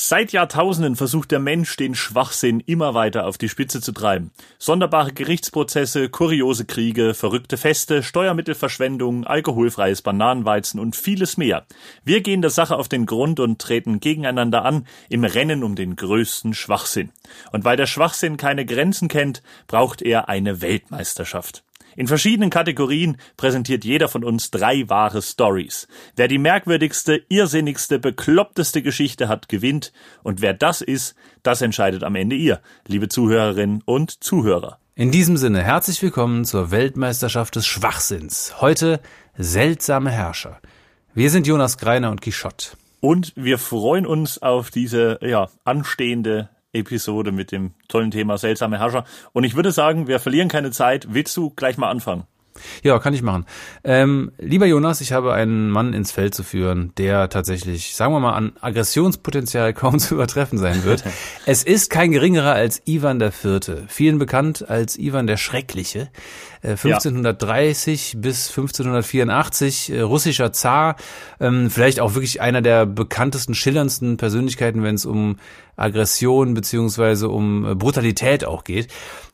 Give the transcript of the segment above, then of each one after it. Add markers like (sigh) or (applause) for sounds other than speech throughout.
Seit Jahrtausenden versucht der Mensch, den Schwachsinn immer weiter auf die Spitze zu treiben. Sonderbare Gerichtsprozesse, kuriose Kriege, verrückte Feste, Steuermittelverschwendung, alkoholfreies Bananenweizen und vieles mehr. Wir gehen der Sache auf den Grund und treten gegeneinander an im Rennen um den größten Schwachsinn. Und weil der Schwachsinn keine Grenzen kennt, braucht er eine Weltmeisterschaft. In verschiedenen Kategorien präsentiert jeder von uns drei wahre Stories. Wer die merkwürdigste, irrsinnigste, bekloppteste Geschichte hat, gewinnt. Und wer das ist, das entscheidet am Ende ihr, liebe Zuhörerinnen und Zuhörer. In diesem Sinne herzlich willkommen zur Weltmeisterschaft des Schwachsinns. Heute seltsame Herrscher. Wir sind Jonas Greiner und Quichotte. Und wir freuen uns auf diese ja, anstehende Episode mit dem tollen Thema seltsame Herrscher. Und ich würde sagen, wir verlieren keine Zeit. Willst du gleich mal anfangen? Ja, kann ich machen. Ähm, lieber Jonas, ich habe einen Mann ins Feld zu führen, der tatsächlich, sagen wir mal, an Aggressionspotenzial (laughs) kaum zu übertreffen sein wird. (laughs) es ist kein geringerer als Ivan der Vierte, vielen bekannt als Ivan der Schreckliche. 1530 ja. bis 1584 äh, russischer Zar, ähm, vielleicht auch wirklich einer der bekanntesten, schillerndsten Persönlichkeiten, wenn es um Aggression beziehungsweise um äh, Brutalität auch geht.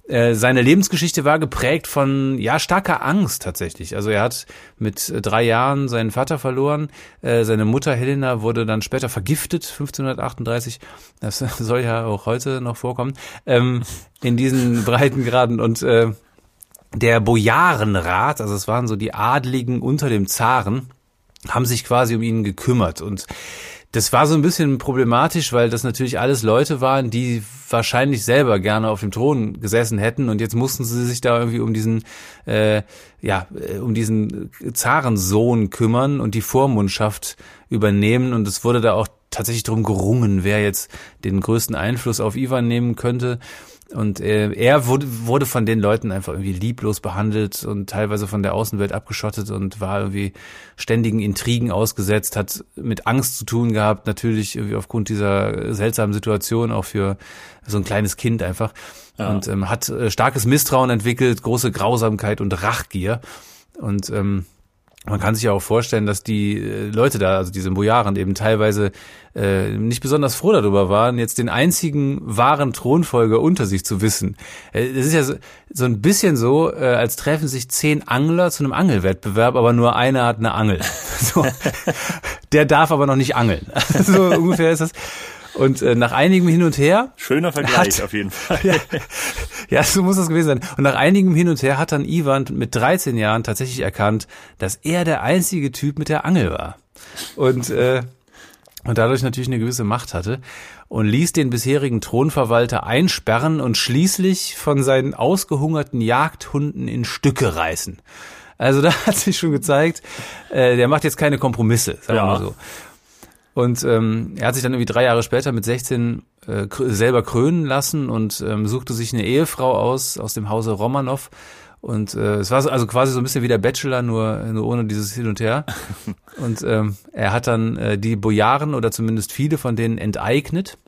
Äh, seine Lebensgeschichte war geprägt von ja starker Angst tatsächlich. Also er hat mit drei Jahren seinen Vater verloren. Äh, seine Mutter Helena wurde dann später vergiftet 1538. Das (laughs) soll ja auch heute noch vorkommen ähm, in diesen (laughs) Breitengraden und äh, der Bojarenrat, also es waren so die Adligen unter dem Zaren, haben sich quasi um ihn gekümmert und das war so ein bisschen problematisch, weil das natürlich alles Leute waren, die wahrscheinlich selber gerne auf dem Thron gesessen hätten und jetzt mussten sie sich da irgendwie um diesen äh, ja äh, um diesen Zarensohn kümmern und die Vormundschaft übernehmen und es wurde da auch tatsächlich darum gerungen, wer jetzt den größten Einfluss auf Ivan nehmen könnte. Und äh, er wurde, wurde von den Leuten einfach irgendwie lieblos behandelt und teilweise von der Außenwelt abgeschottet und war irgendwie ständigen Intrigen ausgesetzt, hat mit Angst zu tun gehabt, natürlich irgendwie aufgrund dieser seltsamen Situation auch für so ein kleines Kind einfach. Ja. Und ähm, hat äh, starkes Misstrauen entwickelt, große Grausamkeit und Rachgier. Und ähm, man kann sich ja auch vorstellen, dass die äh, Leute da, also diese Bojaren eben teilweise äh, nicht besonders froh darüber waren, jetzt den einzigen wahren Thronfolger unter sich zu wissen. Äh, es ist ja so, so ein bisschen so, äh, als treffen sich zehn Angler zu einem Angelwettbewerb, aber nur einer hat eine Angel. (laughs) So. Der darf aber noch nicht angeln. (laughs) so ungefähr ist das. Und äh, nach einigem Hin und Her. Schöner Vergleich hat, auf jeden (laughs) Fall. Ja, ja, so muss das gewesen sein. Und nach einigem Hin und Her hat dann Ivan mit 13 Jahren tatsächlich erkannt, dass er der einzige Typ mit der Angel war. Und, äh, und dadurch natürlich eine gewisse Macht hatte und ließ den bisherigen Thronverwalter einsperren und schließlich von seinen ausgehungerten Jagdhunden in Stücke reißen. Also da (laughs) hat sich schon gezeigt, äh, der macht jetzt keine Kompromisse, sagen wir ja. mal so. Und ähm, er hat sich dann irgendwie drei Jahre später mit 16 äh, selber krönen lassen und ähm, suchte sich eine Ehefrau aus, aus dem Hause Romanov. Und äh, es war so, also quasi so ein bisschen wie der Bachelor, nur, nur ohne dieses Hin und Her. (laughs) Und ähm, er hat dann äh, die Bojaren oder zumindest viele von denen enteignet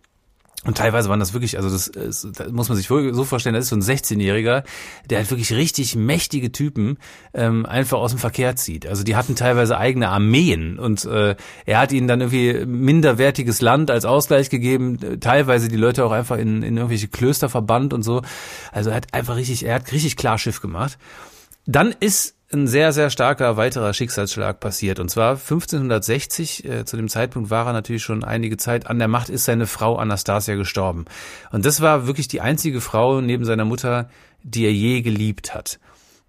und teilweise waren das wirklich, also das, das muss man sich so vorstellen, das ist so ein 16-Jähriger, der halt wirklich richtig mächtige Typen ähm, einfach aus dem Verkehr zieht. Also die hatten teilweise eigene Armeen und äh, er hat ihnen dann irgendwie minderwertiges Land als Ausgleich gegeben, teilweise die Leute auch einfach in, in irgendwelche Klöster verbannt und so. Also er hat einfach richtig, er hat richtig klar Schiff gemacht. Dann ist ein sehr, sehr starker weiterer Schicksalsschlag passiert. Und zwar 1560, äh, zu dem Zeitpunkt war er natürlich schon einige Zeit an der Macht, ist seine Frau Anastasia gestorben. Und das war wirklich die einzige Frau neben seiner Mutter, die er je geliebt hat.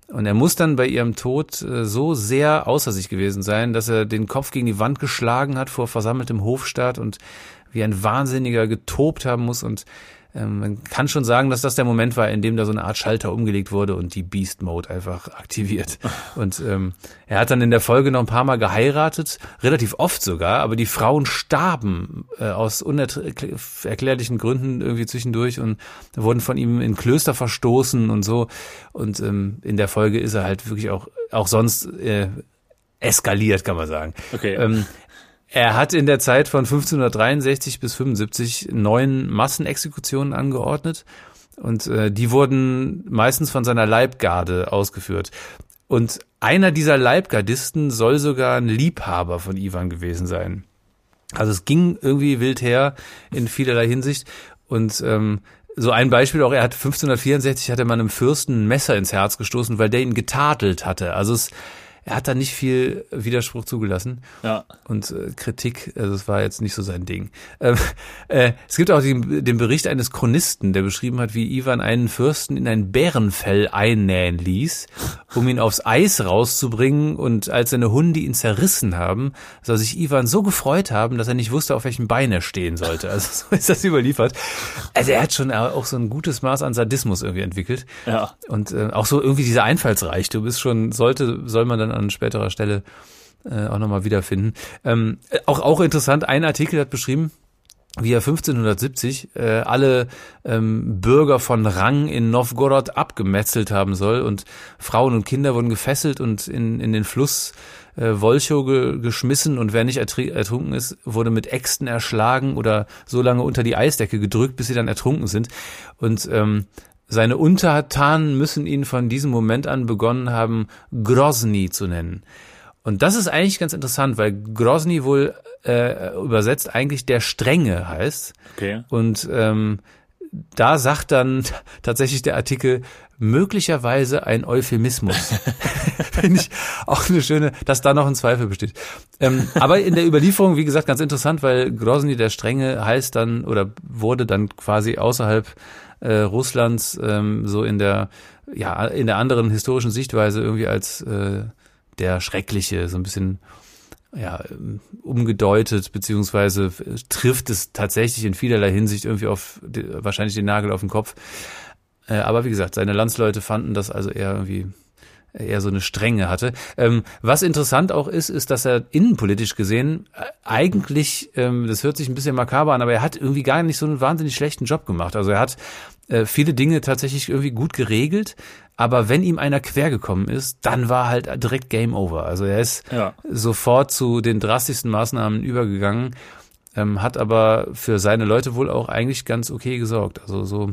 Und er muss dann bei ihrem Tod äh, so sehr außer sich gewesen sein, dass er den Kopf gegen die Wand geschlagen hat vor versammeltem Hofstaat und wie ein Wahnsinniger getobt haben muss und man kann schon sagen, dass das der Moment war, in dem da so eine Art Schalter umgelegt wurde und die Beast Mode einfach aktiviert. (laughs) Und ähm, er hat dann in der Folge noch ein paar Mal geheiratet, relativ oft sogar, aber die Frauen starben äh, aus unerklärlichen Gründen irgendwie zwischendurch und wurden von ihm in Klöster verstoßen und so. Und ähm, in der Folge ist er halt wirklich auch auch sonst äh, eskaliert, kann man sagen. Okay. Ähm, er hat in der Zeit von 1563 bis 75 neun Massenexekutionen angeordnet und äh, die wurden meistens von seiner Leibgarde ausgeführt. Und einer dieser Leibgardisten soll sogar ein Liebhaber von Ivan gewesen sein. Also es ging irgendwie wild her in vielerlei Hinsicht. Und ähm, so ein Beispiel auch, er hat 1564 hatte man einem Fürsten ein Messer ins Herz gestoßen, weil der ihn getadelt hatte. Also es er hat da nicht viel Widerspruch zugelassen Ja. und äh, Kritik, also es war jetzt nicht so sein Ding. Ähm, äh, es gibt auch den, den Bericht eines Chronisten, der beschrieben hat, wie Ivan einen Fürsten in ein Bärenfell einnähen ließ, um ihn aufs Eis rauszubringen und als seine Hunde ihn zerrissen haben, soll sich Ivan so gefreut haben, dass er nicht wusste, auf welchem Bein er stehen sollte. Also (laughs) so ist das überliefert. Also er hat schon auch so ein gutes Maß an Sadismus irgendwie entwickelt. Ja. Und äh, auch so irgendwie dieser Einfallsreichtum ist schon, sollte, soll man dann an späterer Stelle äh, auch nochmal wiederfinden. Ähm, äh, auch, auch interessant, ein Artikel hat beschrieben, wie er 1570 äh, alle ähm, Bürger von Rang in Novgorod abgemetzelt haben soll und Frauen und Kinder wurden gefesselt und in, in den Fluss äh, Wolchow ge geschmissen und wer nicht ertr- ertrunken ist, wurde mit Äxten erschlagen oder so lange unter die Eisdecke gedrückt, bis sie dann ertrunken sind. Und ähm, seine Untertanen müssen ihn von diesem Moment an begonnen haben, Grozny zu nennen. Und das ist eigentlich ganz interessant, weil Grozny wohl äh, übersetzt eigentlich der Strenge heißt. Okay. Und ähm, da sagt dann (laughs) tatsächlich der Artikel möglicherweise ein Euphemismus. (laughs) Finde ich auch eine schöne, dass da noch ein Zweifel besteht. Ähm, aber in der Überlieferung, wie gesagt, ganz interessant, weil Grozny der Strenge heißt dann oder wurde dann quasi außerhalb äh, Russlands ähm, so in der ja in der anderen historischen Sichtweise irgendwie als äh, der Schreckliche so ein bisschen ja, umgedeutet, beziehungsweise trifft es tatsächlich in vielerlei Hinsicht irgendwie auf wahrscheinlich den Nagel auf den Kopf. Äh, aber wie gesagt, seine Landsleute fanden das also eher irgendwie eher so eine Strenge hatte. Ähm, was interessant auch ist, ist, dass er innenpolitisch gesehen äh, eigentlich, ähm, das hört sich ein bisschen makaber an, aber er hat irgendwie gar nicht so einen wahnsinnig schlechten Job gemacht. Also er hat äh, viele Dinge tatsächlich irgendwie gut geregelt, aber wenn ihm einer quer gekommen ist, dann war halt direkt Game Over. Also er ist Ja. sofort zu den drastischsten Maßnahmen übergegangen, ähm, hat aber für seine Leute wohl auch eigentlich ganz okay gesorgt. Also so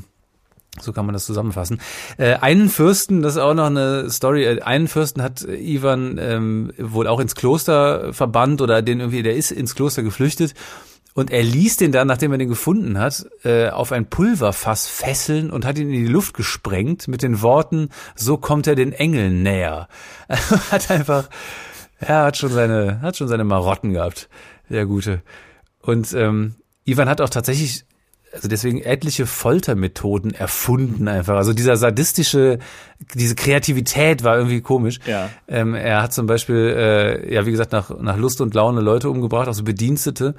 so kann man das zusammenfassen. Äh, einen Fürsten, das ist auch noch eine Story, äh, einen Fürsten hat äh, Ivan ähm, wohl auch ins Kloster verbannt oder den irgendwie, der ist ins Kloster geflüchtet und er ließ den dann, nachdem er den gefunden hat, äh, auf ein Pulverfass fesseln und hat ihn in die Luft gesprengt mit den Worten, so kommt er den Engeln näher. (laughs) hat einfach, er hat schon seine, hat schon seine Marotten gehabt, der Gute. Und ähm, Ivan hat auch tatsächlich also deswegen etliche Foltermethoden erfunden einfach. Also dieser sadistische, diese Kreativität war irgendwie komisch. Ja. Ähm, er hat zum Beispiel, äh, ja wie gesagt, nach, nach Lust und Laune Leute umgebracht, also Bedienstete.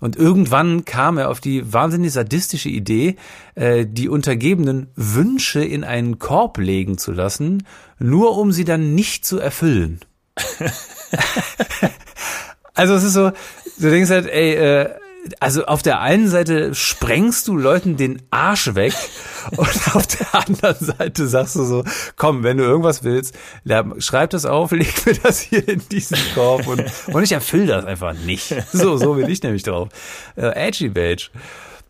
Und irgendwann kam er auf die wahnsinnig sadistische Idee, äh, die Untergebenen Wünsche in einen Korb legen zu lassen, nur um sie dann nicht zu erfüllen. (laughs) (laughs) also es ist so, du denkst halt, ey, äh, also auf der einen Seite sprengst du Leuten den Arsch weg (laughs) und auf der anderen Seite sagst du so, komm, wenn du irgendwas willst, schreib das auf, (laughs) leg mir das hier in diesen Korb und, und ich erfülle das einfach nicht. So, so will ich nämlich drauf. Äh, edgy Badge.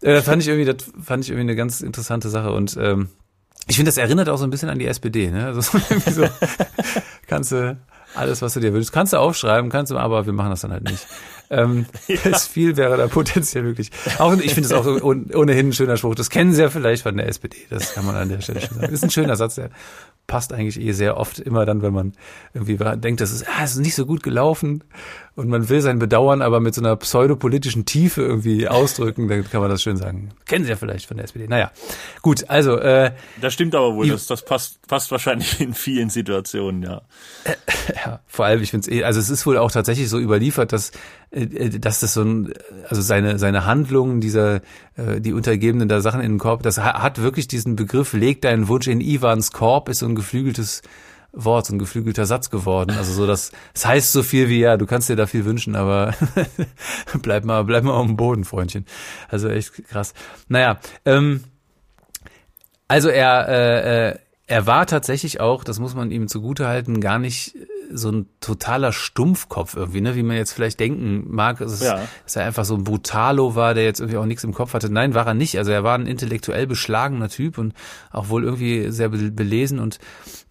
Äh, das fand ich irgendwie, das fand ich irgendwie eine ganz interessante Sache und ähm, ich finde, das erinnert auch so ein bisschen an die SPD, ne? Also (laughs) so, irgendwie so kannst du alles, was du dir wünschst, kannst du aufschreiben, kannst du, aber wir machen das dann halt nicht. Ähm, (laughs) ja. (laughs) viel wäre da potenziell möglich. Auch ich finde es auch ohnehin ein schöner Spruch. Das kennen Sie ja vielleicht von der SPD. Das kann man an der Stelle schon sagen. Das ist ein schöner Satz, der passt eigentlich eh sehr oft immer dann, wenn man irgendwie denkt, das ist, ah, das ist nicht so gut gelaufen und man will sein Bedauern aber mit so einer pseudopolitischen Tiefe irgendwie ausdrücken, dann kann man das schön sagen. Kennen Sie ja vielleicht von der SPD. Naja, gut, also äh, Das stimmt aber wohl, das, das passt, passt wahrscheinlich in vielen Situationen, ja. Äh, (laughs) ja, vor allem, ich finde es eh, also es ist wohl auch tatsächlich so überliefert, dass äh, dass das so ein, also seine seine Handlungen, dieser äh, die Untergebenen der Sachen in den Korb, das hat wirklich diesen Begriff, leg deinen Wunsch in Ivans Korb, ist so ein geflügeltes Wort, so ein geflügelter Satz geworden. Also so, das, das heißt so viel wie, ja, du kannst dir da viel wünschen, aber (laughs) bleib mal, bleib mal auf dem Boden, Freundchen. Also echt krass. Naja, ähm, also er, äh, er war tatsächlich auch, das muss man ihm zugutehalten, gar nicht so ein totaler Stumpfkopf irgendwie, ne, wie man jetzt vielleicht denken mag, dass, ja. dass er einfach so ein Brutalo war, der jetzt irgendwie auch nichts im Kopf hatte. Nein, war er nicht. Also er war ein intellektuell beschlagener Typ und auch wohl irgendwie sehr belesen und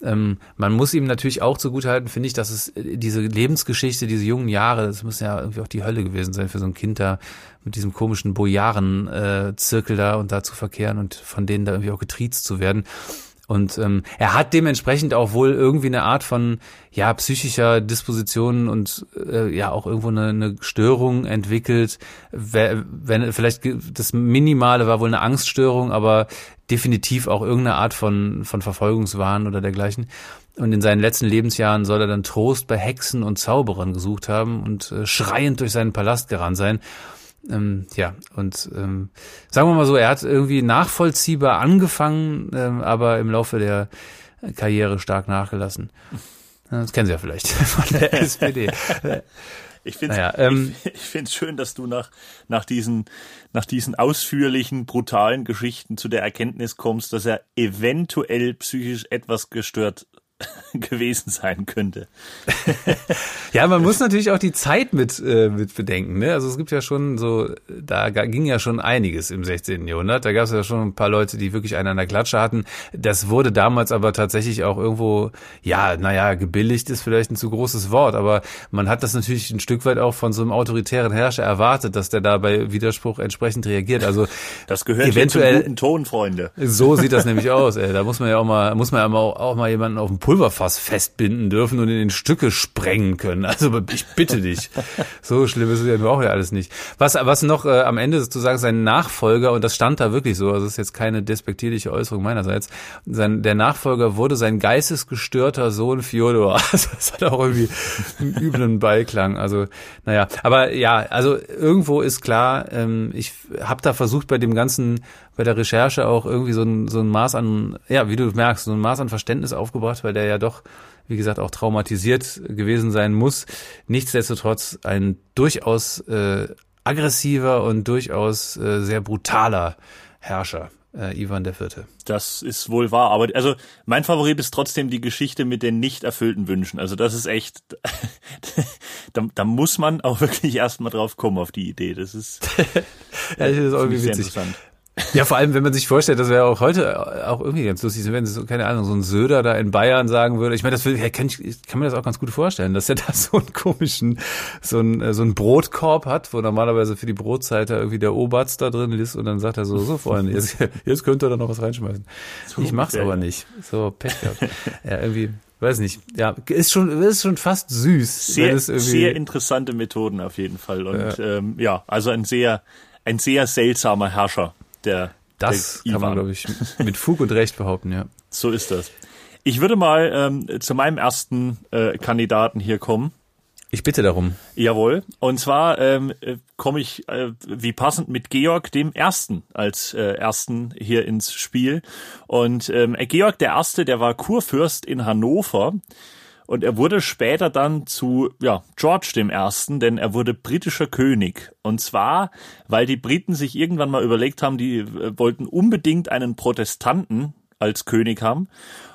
ähm, man muss ihm natürlich auch zugutehalten, finde ich, dass es äh, diese Lebensgeschichte, diese jungen Jahre, das muss ja irgendwie auch die Hölle gewesen sein für so ein Kind da mit diesem komischen Bojaren-Zirkel äh, da und da zu verkehren und von denen da irgendwie auch getriezt zu werden. Und ähm, er hat dementsprechend auch wohl irgendwie eine Art von ja psychischer Disposition und äh, ja auch irgendwo eine, eine Störung entwickelt. Wenn vielleicht das Minimale war wohl eine Angststörung, aber definitiv auch irgendeine Art von von Verfolgungswahn oder dergleichen. Und in seinen letzten Lebensjahren soll er dann Trost bei Hexen und Zauberern gesucht haben und äh, schreiend durch seinen Palast gerannt sein. Ähm, ja, und ähm, sagen wir mal so, er hat irgendwie nachvollziehbar angefangen, ähm, aber im Laufe der Karriere stark nachgelassen. Das kennen Sie ja vielleicht (laughs) von der (laughs) SPD. Ich finde es naja, ähm, ich, ich find's schön, dass du nach, nach, diesen, nach diesen ausführlichen, brutalen Geschichten zu der Erkenntnis kommst, dass er eventuell psychisch etwas gestört (laughs) gewesen sein könnte. (laughs) ja, man muss natürlich auch die Zeit mit, äh, mit bedenken. Ne? Also es gibt ja schon so, da ging ja schon einiges im 16. Jahrhundert. Da gab es ja schon ein paar Leute, die wirklich einen an der Klatsche hatten. Das wurde damals aber tatsächlich auch irgendwo, ja, naja, gebilligt ist vielleicht ein zu großes Wort, aber man hat das natürlich ein Stück weit auch von so einem autoritären Herrscher erwartet, dass der da bei Widerspruch entsprechend reagiert. Also (laughs) das gehört eventuell zum guten Ton, Freunde. So sieht das nämlich aus. Ey. Da muss man ja auch mal, muss man ja auch, auch mal jemanden auf den Pulverfass festbinden dürfen und in Stücke sprengen können. Also ich bitte dich. So schlimm ist es ja auch ja alles nicht. Was, was noch äh, am Ende sozusagen sein Nachfolger, und das stand da wirklich so, also das ist jetzt keine despektierliche Äußerung meinerseits, sein, der Nachfolger wurde sein geistesgestörter Sohn Fyodor. (laughs) Also das hat auch irgendwie einen üblen Beiklang. Also, naja, aber ja, also irgendwo ist klar, ähm, ich habe da versucht bei dem ganzen bei der Recherche auch irgendwie so ein, so ein Maß an, ja, wie du merkst, so ein Maß an Verständnis aufgebracht, weil der ja doch, wie gesagt, auch traumatisiert gewesen sein muss. Nichtsdestotrotz ein durchaus äh, aggressiver und durchaus äh, sehr brutaler Herrscher. Äh, Ivan der Vierte. Das ist wohl wahr, aber also mein Favorit ist trotzdem die Geschichte mit den nicht erfüllten Wünschen. Also das ist echt, (laughs) da, da muss man auch wirklich erstmal drauf kommen auf die Idee. Das ist, (laughs) ja, das ist irgendwie witzig. Ja, vor allem, wenn man sich vorstellt, das wäre auch heute auch irgendwie ganz lustig, wenn so, keine Ahnung, so ein Söder da in Bayern sagen würde. Ich meine, das will, ja, kann, ich, kann mir das auch ganz gut vorstellen, dass er da so einen komischen, so einen, so einen Brotkorb hat, wo normalerweise für die Brotzeit da irgendwie der Oberst da drin ist und dann sagt er so, so Freunde, jetzt, jetzt könnt ihr da noch was reinschmeißen. So, ich mach's aber nicht. So, Pech gehabt. Ja, irgendwie, weiß nicht. Ja, ist schon, ist schon fast süß. Sehr, sehr interessante Methoden auf jeden Fall. Und ja, ähm, ja also ein sehr, ein sehr seltsamer Herrscher der Das der kann man, glaube ich, mit Fug und Recht behaupten, ja. So ist das. Ich würde mal ähm, zu meinem ersten äh, Kandidaten hier kommen. Ich bitte darum. Jawohl. Und zwar ähm, äh, komme ich äh, wie passend mit Georg dem Ersten als äh, Ersten hier ins Spiel. Und ähm, Georg der Erste, der war Kurfürst in Hannover und er wurde später dann zu ja, George dem Ersten, denn er wurde britischer König. Und zwar, weil die Briten sich irgendwann mal überlegt haben, die äh, wollten unbedingt einen Protestanten als König haben.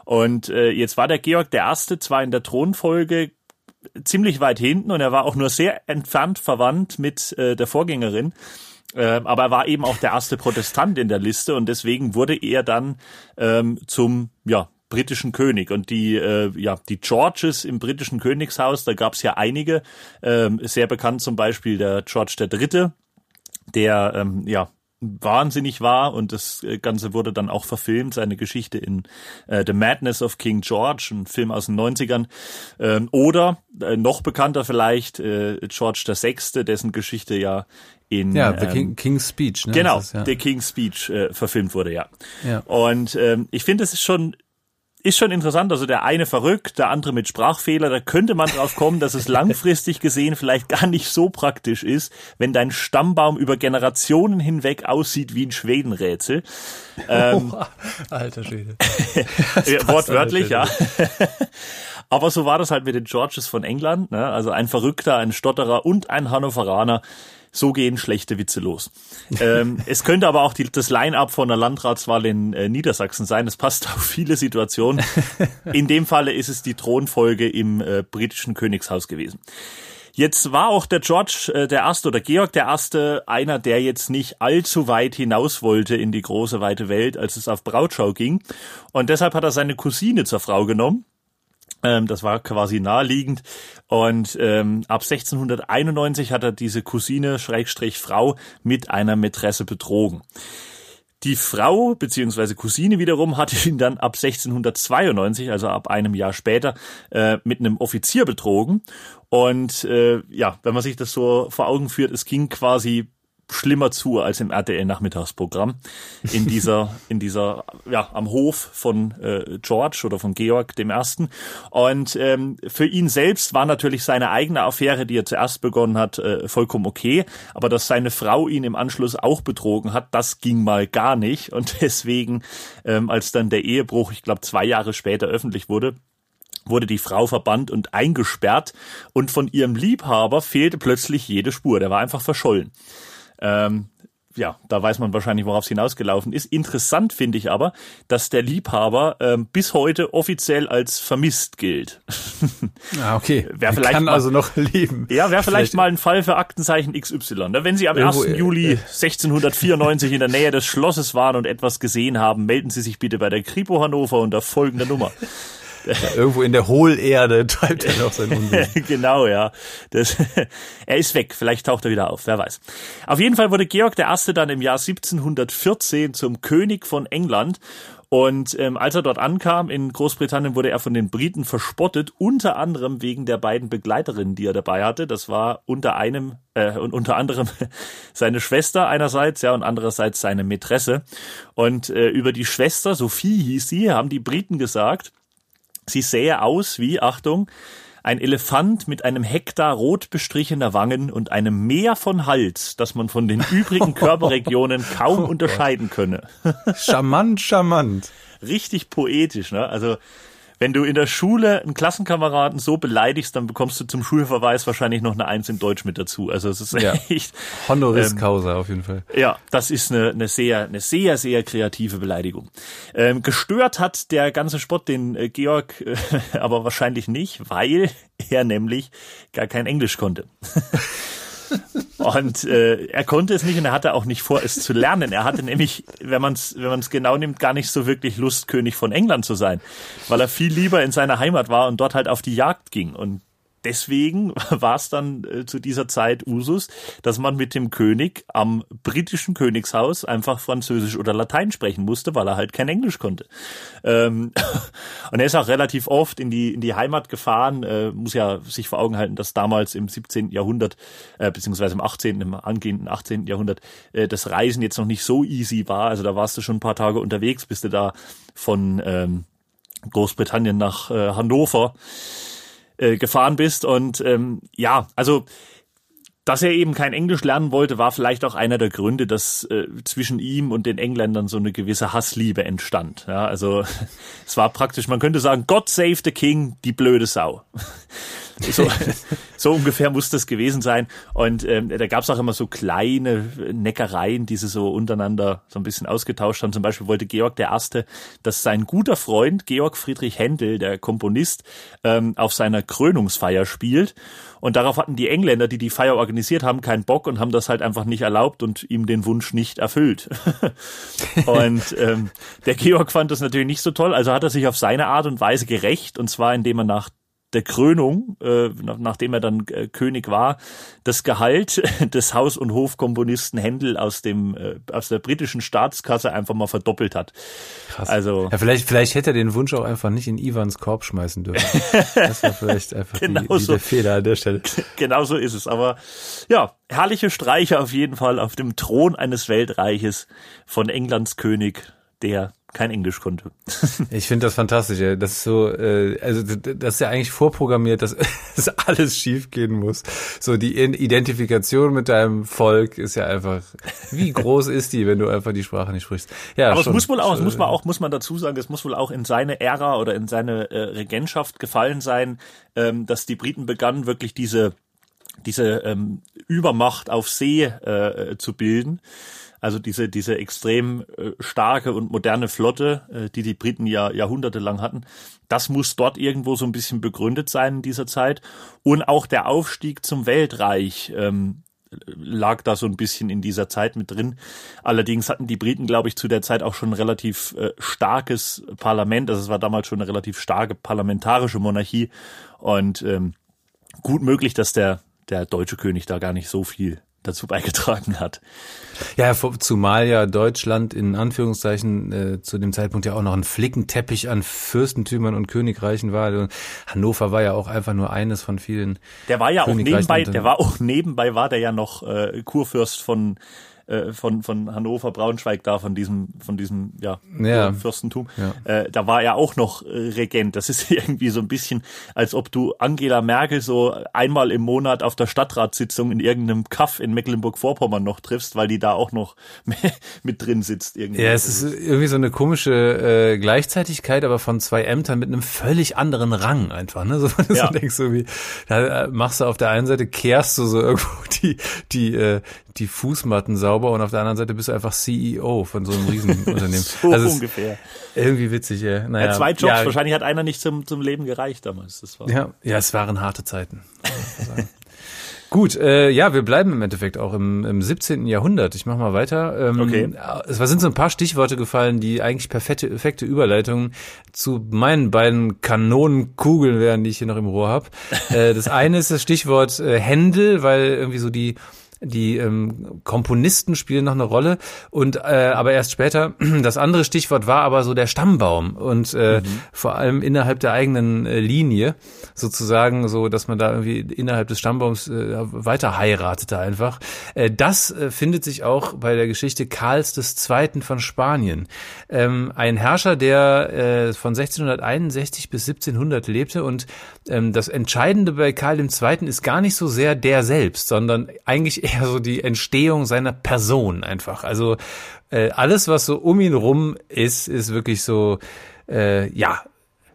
Und äh, jetzt war der Georg der Erste zwar in der Thronfolge ziemlich weit hinten und er war auch nur sehr entfernt verwandt mit äh, der Vorgängerin. Äh, aber er war eben auch der erste Protestant in der Liste und deswegen wurde er dann ähm, zum ja britischen König. Und die, äh, ja, die Georges im britischen Königshaus, da gab es ja einige, ähm, sehr bekannt zum Beispiel der George der Dritte, der ähm, ja wahnsinnig war und das Ganze wurde dann auch verfilmt, seine Geschichte in äh, The Madness of King George, ein Film aus den 90ern. Ähm, oder äh, noch bekannter vielleicht äh, George der Sechste, dessen Geschichte ja in ja, The ähm, King, King's Speech. Ne? Genau, ist, ja. The King's Speech äh, verfilmt wurde, ja. ja. Und ähm, ich finde, es ist schon ist schon interessant. Also der eine verrückt, der andere mit Sprachfehler. Da könnte man drauf kommen, dass es langfristig gesehen vielleicht gar nicht so praktisch ist, wenn dein Stammbaum über Generationen hinweg aussieht wie ein Schwedenrätsel. Ähm, (laughs) oh, alter Schwede. (laughs) wortwörtlich, ja. (laughs) Aber so war das halt mit den Georges von England. Ne? Also ein Verrückter, ein Stotterer und ein Hannoveraner So gehen schlechte Witze los. ähm, (laughs) es könnte aber auch die, das Line-up von der Landratswahl in äh, Niedersachsen sein. Das passt auf viele Situationen. (laughs) In dem Falle ist es die Thronfolge im äh, britischen Königshaus gewesen. Jetzt war auch der George äh, der Erste oder Georg der Erste einer, der jetzt nicht allzu weit hinaus wollte in die große weite Welt, als es auf Brautschau ging. Und deshalb hat er seine Cousine zur Frau genommen. Ähm, das war quasi naheliegend. Und ähm, ab 1691 hat er diese Cousine Schrägstrich Frau mit einer Mätresse betrogen. Die Frau beziehungsweise Cousine wiederum hatte ihn dann ab 1692, also ab einem Jahr später, äh, mit einem Offizier betrogen. Und äh, ja, wenn man sich das so vor Augen führt, es ging quasi schlimmer zu als im RTL Nachmittagsprogramm in dieser (laughs) in dieser ja am Hof von äh, George oder von Georg dem ersten. Und ähm, für ihn selbst war natürlich seine eigene Affäre die er zuerst begonnen hat äh, vollkommen okay. Aber dass seine Frau ihn im Anschluss auch betrogen hat das ging mal gar nicht. Und (laughs) deswegen ähm, als dann der Ehebruch ich glaube zwei Jahre später öffentlich wurde wurde die Frau verbannt und eingesperrt. Und von ihrem Liebhaber fehlte plötzlich jede Spur. Der war einfach verschollen. Ähm, ja, da weiß man wahrscheinlich, worauf es hinausgelaufen ist. Interessant finde ich aber, dass der Liebhaber ähm, bis heute offiziell als vermisst gilt. (laughs) Ah, okay. Wer vielleicht kann mal, also noch leben. Ja, wäre vielleicht, mal ein Fall für Aktenzeichen XY. Ne? Wenn Sie am Irgendwo, 1. äh, Juli äh. 1694 in der Nähe des Schlosses waren und etwas gesehen haben, melden Sie sich bitte bei der Kripo Hannover unter folgender Nummer. (laughs) Ja, irgendwo in der Hohlerde treibt er noch sein Unwesen. (laughs) genau, ja. Das, (laughs) er ist weg. Vielleicht taucht er wieder auf. Wer weiß. Auf jeden Fall wurde Georg der Erste dann im Jahr 1714 zum König von England. Und ähm, als er dort ankam in Großbritannien, wurde er von den Briten verspottet, unter anderem wegen der beiden Begleiterinnen, die er dabei hatte. Das war unter einem äh, und unter anderem (laughs) seine Schwester einerseits, ja, und andererseits seine Mätresse. Und äh, über die Schwester, Sophie hieß sie, haben die Briten gesagt, Sie sähe aus wie, Achtung, ein Elefant mit einem Hektar rot bestrichener Wangen und einem Meer von Hals, das man von den übrigen (laughs) Körperregionen kaum unterscheiden könne. (laughs) Charmant, charmant. Richtig poetisch, ne? Also, wenn du in der Schule einen Klassenkameraden so beleidigst, dann bekommst du zum Schulverweis wahrscheinlich noch eine Eins in Deutsch mit dazu. Also es ist Ja. (laughs) echt, Honoris Ähm, causa auf jeden Fall. ja, das ist eine, eine sehr, eine sehr, sehr kreative Beleidigung. Ähm, gestört hat der ganze Spott den äh, Georg äh, (laughs) aber wahrscheinlich nicht, weil (laughs) er nämlich gar kein Englisch konnte. Und äh, er konnte es nicht und er hatte auch nicht vor, es zu lernen. Er hatte nämlich, wenn man es wenn man's genau nimmt, gar nicht so wirklich Lust, König von England zu sein, weil er viel lieber in seiner Heimat war und dort halt auf die Jagd ging. Und deswegen (laughs) war es dann äh, zu dieser Zeit Usus, dass man mit dem König am britischen Königshaus einfach Französisch oder Latein sprechen musste, weil er halt kein Englisch konnte. Ähm, (laughs) und er ist auch relativ oft in die in die Heimat gefahren, äh, muss ja sich vor Augen halten, dass damals im 17. Jahrhundert äh, beziehungsweise im 18. im angehenden 18. Jahrhundert äh, das Reisen jetzt noch nicht so easy war. Also da warst du schon ein paar Tage unterwegs, bis du da von ähm, Großbritannien nach äh, Hannover äh, gefahren bist. Und ähm, ja, also dass er eben kein Englisch lernen wollte, war vielleicht auch einer der Gründe, dass äh, zwischen ihm und den Engländern so eine gewisse Hassliebe entstand. Ja, also (laughs) es war praktisch, man könnte sagen, God save the King, die blöde Sau. (laughs) So, (laughs) so ungefähr muss das gewesen sein. Und ähm, da gab es auch immer so kleine Neckereien, die sie so untereinander so ein bisschen ausgetauscht haben. Zum Beispiel wollte Georg der Erste, dass sein guter Freund Georg Friedrich Händel, der Komponist, ähm, auf seiner Krönungsfeier spielt. Und darauf hatten die Engländer, die die Feier organisiert haben, keinen Bock und haben das halt einfach nicht erlaubt und ihm den Wunsch nicht erfüllt. (laughs) und ähm, der Georg fand das natürlich nicht so toll, also hat er sich auf seine Art und Weise gerecht, und zwar indem er nach der Krönung, äh, nach, nachdem er dann äh, König war, das Gehalt (laughs) des Haus- und Hofkomponisten Händel aus dem äh, aus der britischen Staatskasse einfach mal verdoppelt hat. Krass. Also Ja, vielleicht, vielleicht hätte er den Wunsch auch einfach nicht in Ivans Korb schmeißen dürfen. (laughs) Das war vielleicht einfach Genau die, die, so. der Fehler an der Stelle. (laughs) genau so ist es. Aber ja, herrliche Streiche auf jeden Fall auf dem Thron eines Weltreiches von Englands König, der kein Englisch konnte. (laughs) Ich finde das fantastisch. Ey. Das ist so, äh, also das ist ja eigentlich vorprogrammiert, dass, (laughs) dass alles schief gehen muss. So die Identifikation mit deinem Volk ist ja einfach, wie groß ist die, wenn du einfach die Sprache nicht sprichst? Ja, Aber schon. es muss wohl auch, es Äh, muss man auch, muss man dazu sagen, es muss wohl auch in seine Ära oder in seine äh, Regentschaft gefallen sein, ähm, dass die Briten begannen, wirklich diese diese ähm, Übermacht auf See äh, zu bilden. Also diese, diese extrem äh, starke und moderne Flotte, äh, die die Briten ja jahrhundertelang hatten, das muss dort irgendwo so ein bisschen begründet sein in dieser Zeit. Und auch der Aufstieg zum Weltreich ähm, lag da so ein bisschen in dieser Zeit mit drin. Allerdings hatten die Briten, glaube ich, zu der Zeit auch schon ein relativ äh, starkes Parlament. Also es war damals schon eine relativ starke parlamentarische Monarchie. Und ähm, gut möglich, dass der, der deutsche König da gar nicht so viel dazu beigetragen hat. Ja, zumal ja Deutschland in Anführungszeichen äh, zu dem Zeitpunkt ja auch noch ein Flickenteppich an Fürstentümern und Königreichen war. Und Hannover war ja auch einfach nur eines von vielen. Der war ja auch nebenbei, der war auch nebenbei war der ja noch äh, Kurfürst von äh, von, von Hannover, Braunschweig da, von diesem, von diesem, ja, ja. Fürstentum. Ja. Äh, da war er auch noch äh, Regent. Das ist (laughs) irgendwie so ein bisschen, als ob du Angela Merkel so einmal im Monat auf der Stadtratssitzung in irgendeinem Kaff in Mecklenburg-Vorpommern noch triffst, weil die da auch noch (laughs) mit drin sitzt. Irgendwie. Ja, es ist irgendwie so eine komische äh, Gleichzeitigkeit, aber von zwei Ämtern mit einem völlig anderen Rang einfach. Ne? (laughs) So, ja. so denkst du, wie, da äh, machst du auf der einen Seite, kehrst du so irgendwo die, die, äh, die Fußmatten sauber und auf der anderen Seite bist du einfach CEO von so einem Riesenunternehmen. (laughs) so also ungefähr. Irgendwie witzig, ja. Naja, ja, zwei Jobs, ja, wahrscheinlich hat einer nicht zum, zum Leben gereicht damals. Das war. Ja, ja, es waren harte Zeiten. (laughs) Gut, äh, ja, wir bleiben im Endeffekt auch im, im 17. Jahrhundert. Ich mach mal weiter. Ähm, okay. Es sind so ein paar Stichworte gefallen, die eigentlich perfekte, perfekte Überleitungen zu meinen beiden Kanonenkugeln wären, die ich hier noch im Rohr habe. Äh, das eine ist das Stichwort äh, Händel, weil irgendwie so die die ähm, Komponisten spielen noch eine Rolle und äh, aber erst später. (clears throat) Das andere Stichwort war aber so der Stammbaum und äh, mhm. vor allem innerhalb der eigenen äh, Linie sozusagen so, dass man da irgendwie innerhalb des Stammbaums äh, weiter heiratete einfach. Äh, das äh, findet sich auch bei der Geschichte Karls des Zweiten von Spanien. Ähm, ein Herrscher, der äh, von 1661 bis 1700 lebte und ähm, das Entscheidende bei Karl dem Zweiten ist gar nicht so sehr der selbst, sondern eigentlich eher so die Entstehung seiner Person einfach. Also äh, alles, was so um ihn rum ist, ist wirklich so, äh, ja,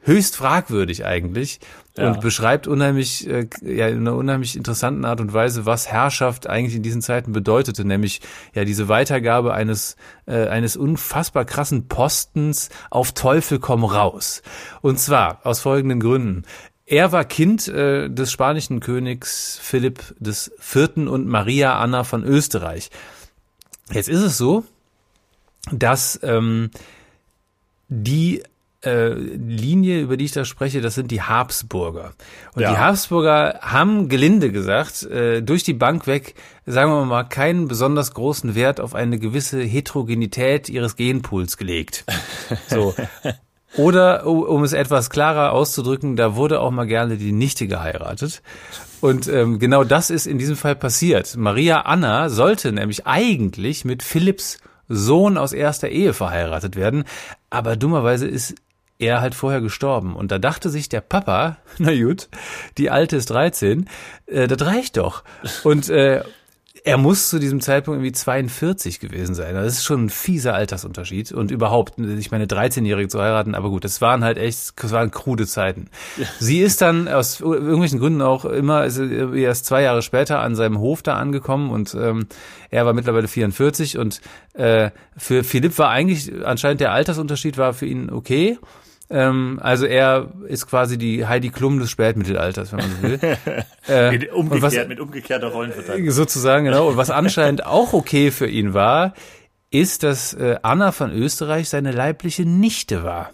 höchst fragwürdig eigentlich ja. und beschreibt unheimlich, äh, ja, in einer unheimlich interessanten Art und Weise, was Herrschaft eigentlich in diesen Zeiten bedeutete, nämlich ja diese Weitergabe eines äh, eines unfassbar krassen Postens auf Teufel komm raus. Und zwar aus folgenden Gründen. Er war Kind äh, des spanischen Königs Philipp des Vierten und Maria Anna von Österreich. Jetzt ist es so, dass ähm, die äh, Linie, über die ich da spreche, das sind die Habsburger. Und ja. die Habsburger haben gelinde gesagt, äh, durch die Bank weg, sagen wir mal, keinen besonders großen Wert auf eine gewisse Heterogenität ihres Genpools gelegt. So. (laughs) Oder, um es etwas klarer auszudrücken, da wurde auch mal gerne die Nichte geheiratet. Und ähm, genau das ist in diesem Fall passiert. Maria Anna sollte nämlich eigentlich mit Philipps Sohn aus erster Ehe verheiratet werden, aber dummerweise ist er halt vorher gestorben. Und da dachte sich der Papa, (laughs) na gut, die Alte ist 13, äh, das reicht doch. Und äh, er muss zu diesem Zeitpunkt irgendwie 42 gewesen sein. Das ist schon ein fieser Altersunterschied. Und überhaupt, ich meine, 13-Jährige zu heiraten, aber gut, das waren halt echt, das waren krude Zeiten. Sie ist dann aus irgendwelchen Gründen auch immer ist erst zwei Jahre später an seinem Hof da angekommen und ähm, er war mittlerweile 44 und äh, für Philipp war eigentlich anscheinend der Altersunterschied war für ihn okay. Ähm, also er ist quasi die Heidi Klum des Spätmittelalters, wenn man so will. (laughs) äh, mit, umgekehrt, was, mit umgekehrter Rollenverteilung. Sozusagen, genau. Und was anscheinend auch okay für ihn war, ist, dass äh, Anna von Österreich seine leibliche Nichte war.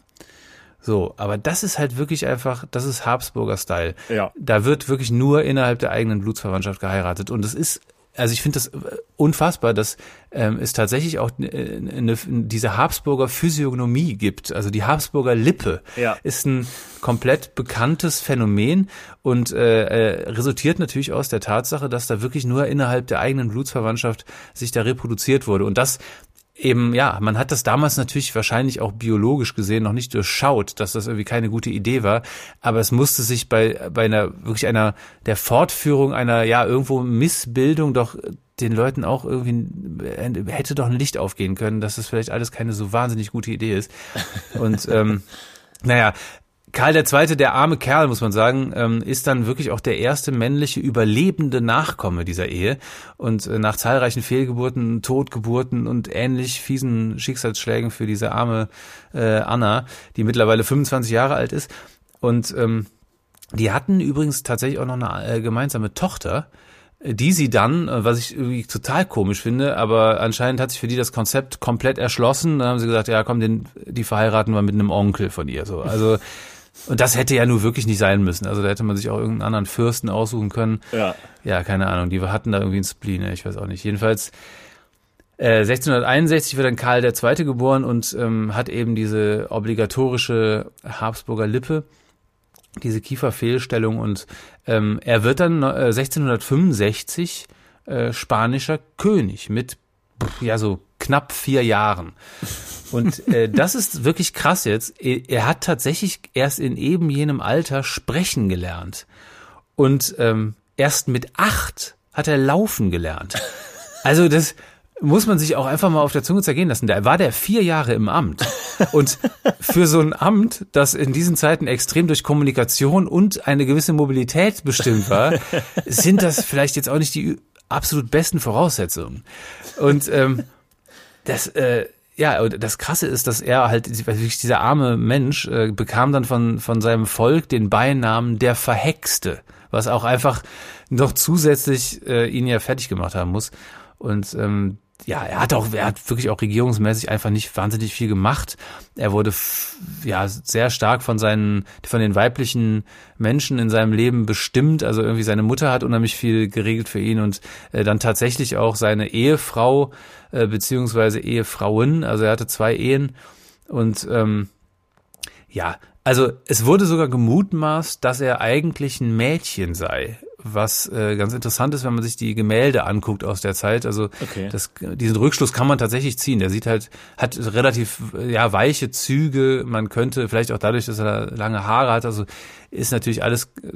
So, aber das ist halt wirklich einfach, das ist Habsburger Style. Ja. Da wird wirklich nur innerhalb der eigenen Blutsverwandtschaft geheiratet. Und es ist also ich finde das äh, unfassbar, dass ähm, es tatsächlich auch äh, eine, diese Habsburger Physiognomie gibt. Also die Habsburger Lippe ja. ist ein komplett bekanntes Phänomen und äh, äh, resultiert natürlich aus der Tatsache, dass da wirklich nur innerhalb der eigenen Blutsverwandtschaft sich da reproduziert wurde. Und das eben, ja, man hat das damals natürlich wahrscheinlich auch biologisch gesehen noch nicht durchschaut, dass das irgendwie keine gute Idee war, aber es musste sich bei, bei einer, wirklich einer, der Fortführung einer, ja, irgendwo Missbildung doch den Leuten auch irgendwie, hätte doch ein Licht aufgehen können, dass das vielleicht alles keine so wahnsinnig gute Idee ist. Und, ähm, (laughs) naja, Karl II., der arme Kerl, muss man sagen, ähm, ist dann wirklich auch der erste männliche überlebende Nachkomme dieser Ehe. Und äh, nach zahlreichen Fehlgeburten, Totgeburten und ähnlich fiesen Schicksalsschlägen für diese arme äh, Anna, die mittlerweile 25 Jahre alt ist. Und ähm, die hatten übrigens tatsächlich auch noch eine äh, gemeinsame Tochter, die sie dann, was ich irgendwie total komisch finde, aber anscheinend hat sich für die das Konzept komplett erschlossen. Dann haben sie gesagt, ja komm, den, die verheiraten wir mit einem Onkel von ihr. So, also und das hätte ja nur wirklich nicht sein müssen. Also da hätte man sich auch irgendeinen anderen Fürsten aussuchen können. Ja. Ja, keine Ahnung. Die hatten da irgendwie einen Spleen, ne? ich weiß auch nicht. Jedenfalls äh, 1661 wird dann Karl II. geboren und ähm, hat eben diese obligatorische Habsburger Lippe diese Kieferfehlstellung und ähm, er wird dann äh, 1665 äh, spanischer König mit ja so knapp vier Jahren. Und äh, das ist wirklich krass jetzt. Er hat tatsächlich erst in eben jenem Alter sprechen gelernt. Und ähm, erst mit acht hat er laufen gelernt. Also das, muss man sich auch einfach mal auf der Zunge zergehen lassen. Da war der vier Jahre im Amt. Und für so ein Amt, das in diesen Zeiten extrem durch Kommunikation und eine gewisse Mobilität bestimmt war, sind das vielleicht jetzt auch nicht die absolut besten Voraussetzungen. Und ähm, das, äh, ja, das Krasse ist, dass er halt, dieser arme Mensch, äh, bekam dann von, von seinem Volk den Beinamen der Verhexte, was auch einfach noch zusätzlich äh, ihn ja fertig gemacht haben muss. Und ähm, ja, er hat auch, er hat wirklich auch regierungsmäßig einfach nicht wahnsinnig viel gemacht. Er wurde ja sehr stark von seinen, von den weiblichen Menschen in seinem Leben bestimmt. Also irgendwie seine Mutter hat unheimlich viel geregelt für ihn und äh, dann tatsächlich auch seine Ehefrau äh, beziehungsweise Ehefrauen. Also er hatte zwei Ehen und ähm, ja, also es wurde sogar gemutmaßt, dass er eigentlich ein Mädchen sei was äh, ganz interessant ist, wenn man sich die Gemälde anguckt aus der Zeit. Also okay. das, diesen Rückschluss kann man tatsächlich ziehen. Der sieht halt, hat relativ ja weiche Züge. Man könnte vielleicht auch dadurch, dass er lange Haare hat, also ist natürlich alles äh,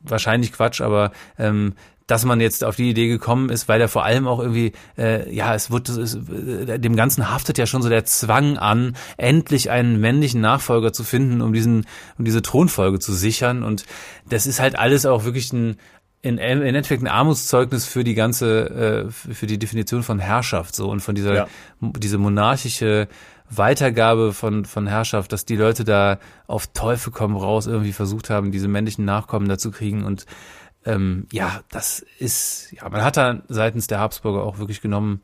wahrscheinlich Quatsch, aber ähm, dass man jetzt auf die Idee gekommen ist, weil er vor allem auch irgendwie, äh, ja, es wird, es, äh, dem Ganzen haftet ja schon so der Zwang an, endlich einen männlichen Nachfolger zu finden, um diesen, um diese Thronfolge zu sichern. Und das ist halt alles auch wirklich ein, in, im Endeffekt ein Armutszeugnis für die ganze, äh, für die Definition von Herrschaft so und von dieser, ja. diese monarchische Weitergabe von, von Herrschaft, dass die Leute da auf Teufel komm raus irgendwie versucht haben, diese männlichen Nachkommen dazu kriegen und ähm, ja, das ist, ja, man hat da seitens der Habsburger auch wirklich genommen,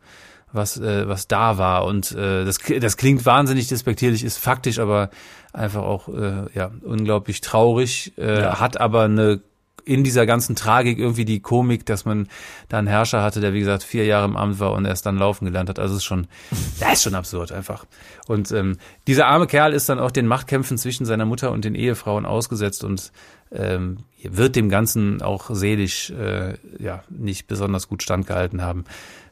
was, äh, was da war. Und äh, das, das klingt wahnsinnig despektierlich, ist faktisch aber einfach auch äh, ja, unglaublich traurig, äh, ja. hat aber eine in dieser ganzen Tragik irgendwie die Komik, dass man da einen Herrscher hatte, der wie gesagt vier Jahre im Amt war und erst dann laufen gelernt hat. Also ist schon, das ist schon absurd einfach. Und ähm, dieser arme Kerl ist dann auch den Machtkämpfen zwischen seiner Mutter und den Ehefrauen ausgesetzt und ähm, wird dem Ganzen auch seelisch äh, ja nicht besonders gut standgehalten haben.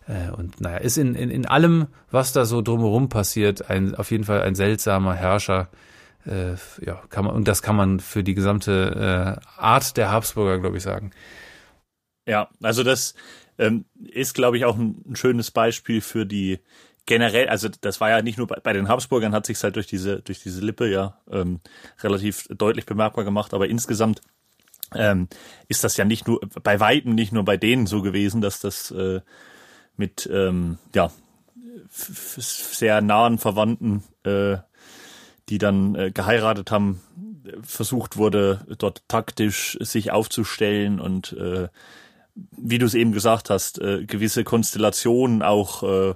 Äh, und naja, ist in, in, in allem, was da so drumherum passiert, ein, auf jeden Fall ein seltsamer Herrscher, äh, ja, kann man, und das kann man für die gesamte äh, Art der Habsburger, glaube ich, sagen. Ja, also das ähm, ist, glaube ich, auch ein, ein, schönes Beispiel für die generell, also das war ja nicht nur bei, bei den Habsburgern, hat sich halt durch diese, durch diese Lippe ja ähm, relativ deutlich bemerkbar gemacht, aber insgesamt ähm, ist das ja nicht nur, bei Weitem nicht nur bei denen so gewesen, dass das äh, mit ähm, ja sehr nahen Verwandten äh, die dann äh, geheiratet haben, versucht wurde, dort taktisch sich aufzustellen und äh, wie du es eben gesagt hast, äh, gewisse Konstellationen auch äh,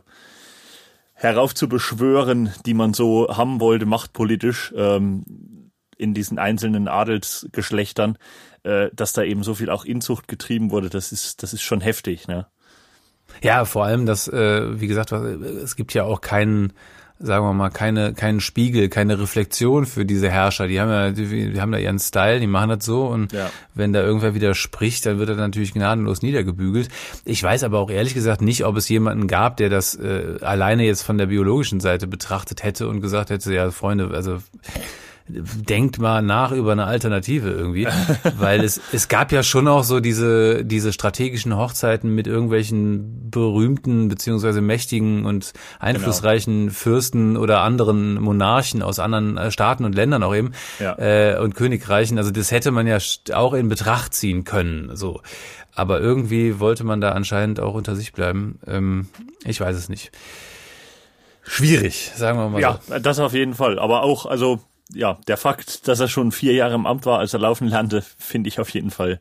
heraufzubeschwören, die man so haben wollte, machtpolitisch ähm, in diesen einzelnen Adelsgeschlechtern, äh, dass da eben so viel auch Inzucht getrieben wurde, das ist, das ist schon heftig, ne? Ja, vor allem, dass, äh, wie gesagt, es gibt ja auch keinen sagen wir mal, keine, keinen Spiegel, keine Reflexion für diese Herrscher. Die haben ja, die, die haben da ihren Style, die machen das so und ja. wenn da irgendwer widerspricht, dann wird er natürlich gnadenlos niedergebügelt. Ich weiß aber auch ehrlich gesagt nicht, ob es jemanden gab, der das äh, alleine jetzt von der biologischen Seite betrachtet hätte und gesagt hätte, ja, Freunde, also denkt mal nach über eine Alternative irgendwie, (laughs) weil es es gab ja schon auch so diese diese strategischen Hochzeiten mit irgendwelchen berühmten beziehungsweise mächtigen und einflussreichen genau. Fürsten oder anderen Monarchen aus anderen äh, Staaten und Ländern auch eben ja. äh, und Königreichen. Also das hätte man ja auch in Betracht ziehen können. So, aber irgendwie wollte man da anscheinend auch unter sich bleiben. Ähm, ich weiß es nicht. Schwierig, sagen wir mal. Ja, so. das auf jeden Fall. Aber auch, also ja, der Fakt, dass er schon vier Jahre im Amt war, als er laufen lernte, finde ich auf jeden Fall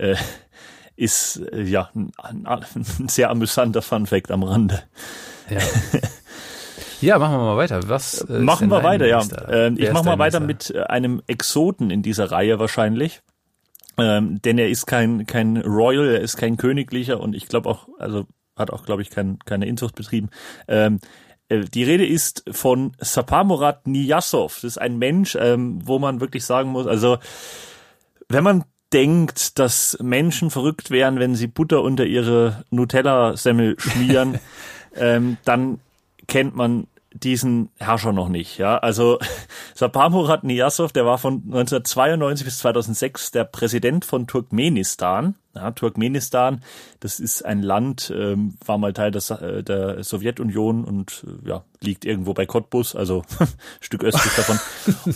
äh, ist äh, ja ein, ein, sehr amüsanter Funfact am Rande. Ja. ja, machen wir mal weiter. Was äh, machen wir weiter? Ja, äh, ich mache mal weiter mit äh, einem Exoten in dieser Reihe wahrscheinlich. Ähm, denn er ist kein kein Royal, er ist kein königlicher und ich glaube auch, also hat auch glaube ich kein, keine Inzucht betrieben. Ähm, äh, die Rede ist von Sapamurat Niyasov. Das ist ein Mensch, ähm, wo man wirklich sagen muss, also wenn man denkt, dass Menschen verrückt wären, wenn sie Butter unter ihre Nutella-Semmel schmieren, (laughs) ähm, dann kennt man diesen Herrscher noch nicht. Ja, also (laughs) Sapamurat Niyasov, der war von 1992 bis 2006 der Präsident von Turkmenistan. Ja, Turkmenistan, das ist ein Land, ähm, war mal Teil des, äh, der Sowjetunion und äh, ja liegt irgendwo bei Cottbus, also (laughs) Stück östlich davon.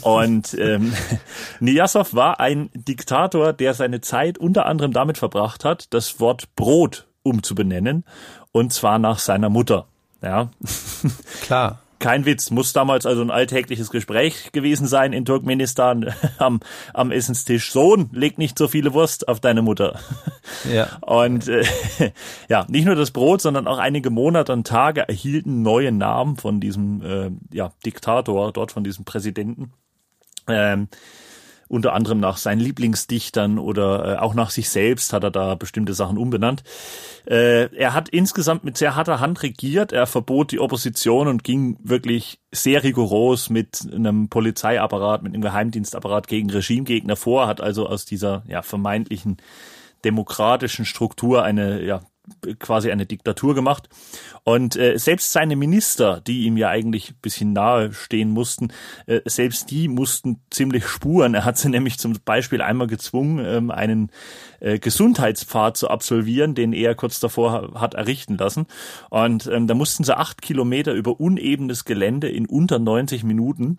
Und ähm, (laughs) Niyasov war ein Diktator, der seine Zeit unter anderem damit verbracht hat, das Wort Brot umzubenennen und zwar nach seiner Mutter. Ja. Klar kein Witz, muss damals also ein alltägliches Gespräch gewesen sein in Turkmenistan (laughs) am, am Essenstisch. Sohn, leg nicht so viele Wurst auf deine Mutter. (laughs) Ja. Und äh, (laughs) ja, nicht nur das Brot, sondern auch einige Monate und Tage erhielten neue Namen von diesem äh, ja, Diktator, dort von diesem Präsidenten. Ähm, unter anderem nach seinen Lieblingsdichtern oder äh, auch nach sich selbst hat er da bestimmte Sachen umbenannt. Äh, er hat insgesamt mit sehr harter Hand regiert. Er verbot die Opposition und ging wirklich sehr rigoros mit einem Polizeiapparat, mit einem Geheimdienstapparat gegen Regimegegner vor, hat also aus dieser ja, vermeintlichen demokratischen Struktur eine ja, quasi eine Diktatur gemacht. Und äh, selbst seine Minister, die ihm ja eigentlich ein bisschen nahe stehen mussten, äh, selbst die mussten ziemlich spuren. Er hat sie nämlich zum Beispiel einmal gezwungen, ähm, einen äh, Gesundheitspfad zu absolvieren, den er kurz davor hat errichten lassen. Und ähm, da mussten sie acht Kilometer über unebenes Gelände in unter 90 Minuten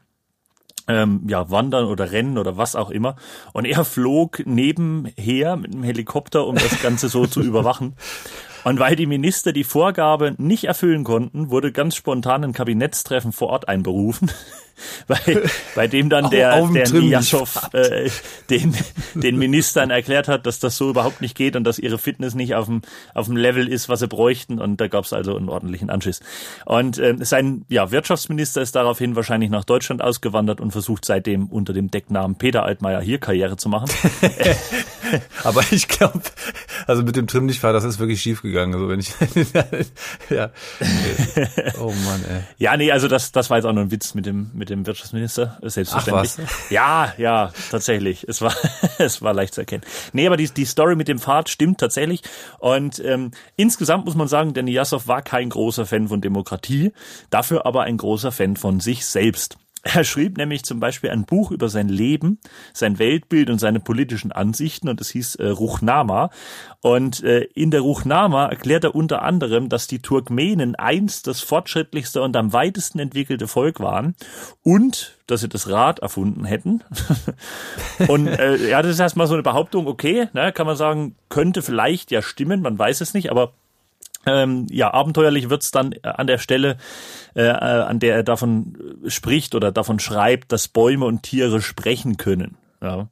ähm, ja, wandern oder rennen oder was auch immer. Und er flog nebenher mit einem Helikopter, um das Ganze so zu (laughs) überwachen. Und weil die Minister die Vorgabe nicht erfüllen konnten, wurde ganz spontan ein Kabinettstreffen vor Ort einberufen, (laughs) bei, bei dem dann der, der Niyaschow äh, den, den Ministern erklärt hat, dass das so überhaupt nicht geht und dass ihre Fitness nicht auf dem, auf dem Level ist, was sie bräuchten. Und da gab es also einen ordentlichen Anschiss. Und äh, sein ja, Wirtschaftsminister ist daraufhin wahrscheinlich nach Deutschland ausgewandert und versucht seitdem unter dem Decknamen Peter Altmaier hier Karriere zu machen. (laughs) Aber ich glaube, also mit dem Trimmlichtfahr, das ist wirklich schief gegangen. Also wenn ich, (laughs) ja, oh Mann, ey. Ja, nee, also das, das war jetzt auch nur ein Witz mit dem, mit dem Wirtschaftsminister, selbstverständlich. Ach, was? Ja, ja, tatsächlich. Es war, (laughs) es war leicht zu erkennen. Nee, aber die, die Story mit dem Pfad stimmt tatsächlich. Und ähm, insgesamt muss man sagen, der Niyasov war kein großer Fan von Demokratie, dafür aber ein großer Fan von sich selbst. Er schrieb nämlich zum Beispiel ein Buch über sein Leben, sein Weltbild und seine politischen Ansichten und es hieß äh, Ruchnama. Und äh, in der Ruchnama erklärt er unter anderem, dass die Turkmenen einst das fortschrittlichste und am weitesten entwickelte Volk waren und dass sie das Rad erfunden hätten. (laughs) und äh, ja, das ist erstmal so eine Behauptung, okay, ne, kann man sagen, könnte vielleicht ja stimmen, man weiß es nicht, aber ähm, ja, abenteuerlich wird's dann äh, an der Stelle, äh, äh, an der er davon spricht oder davon schreibt, dass Bäume und Tiere sprechen können. Ja.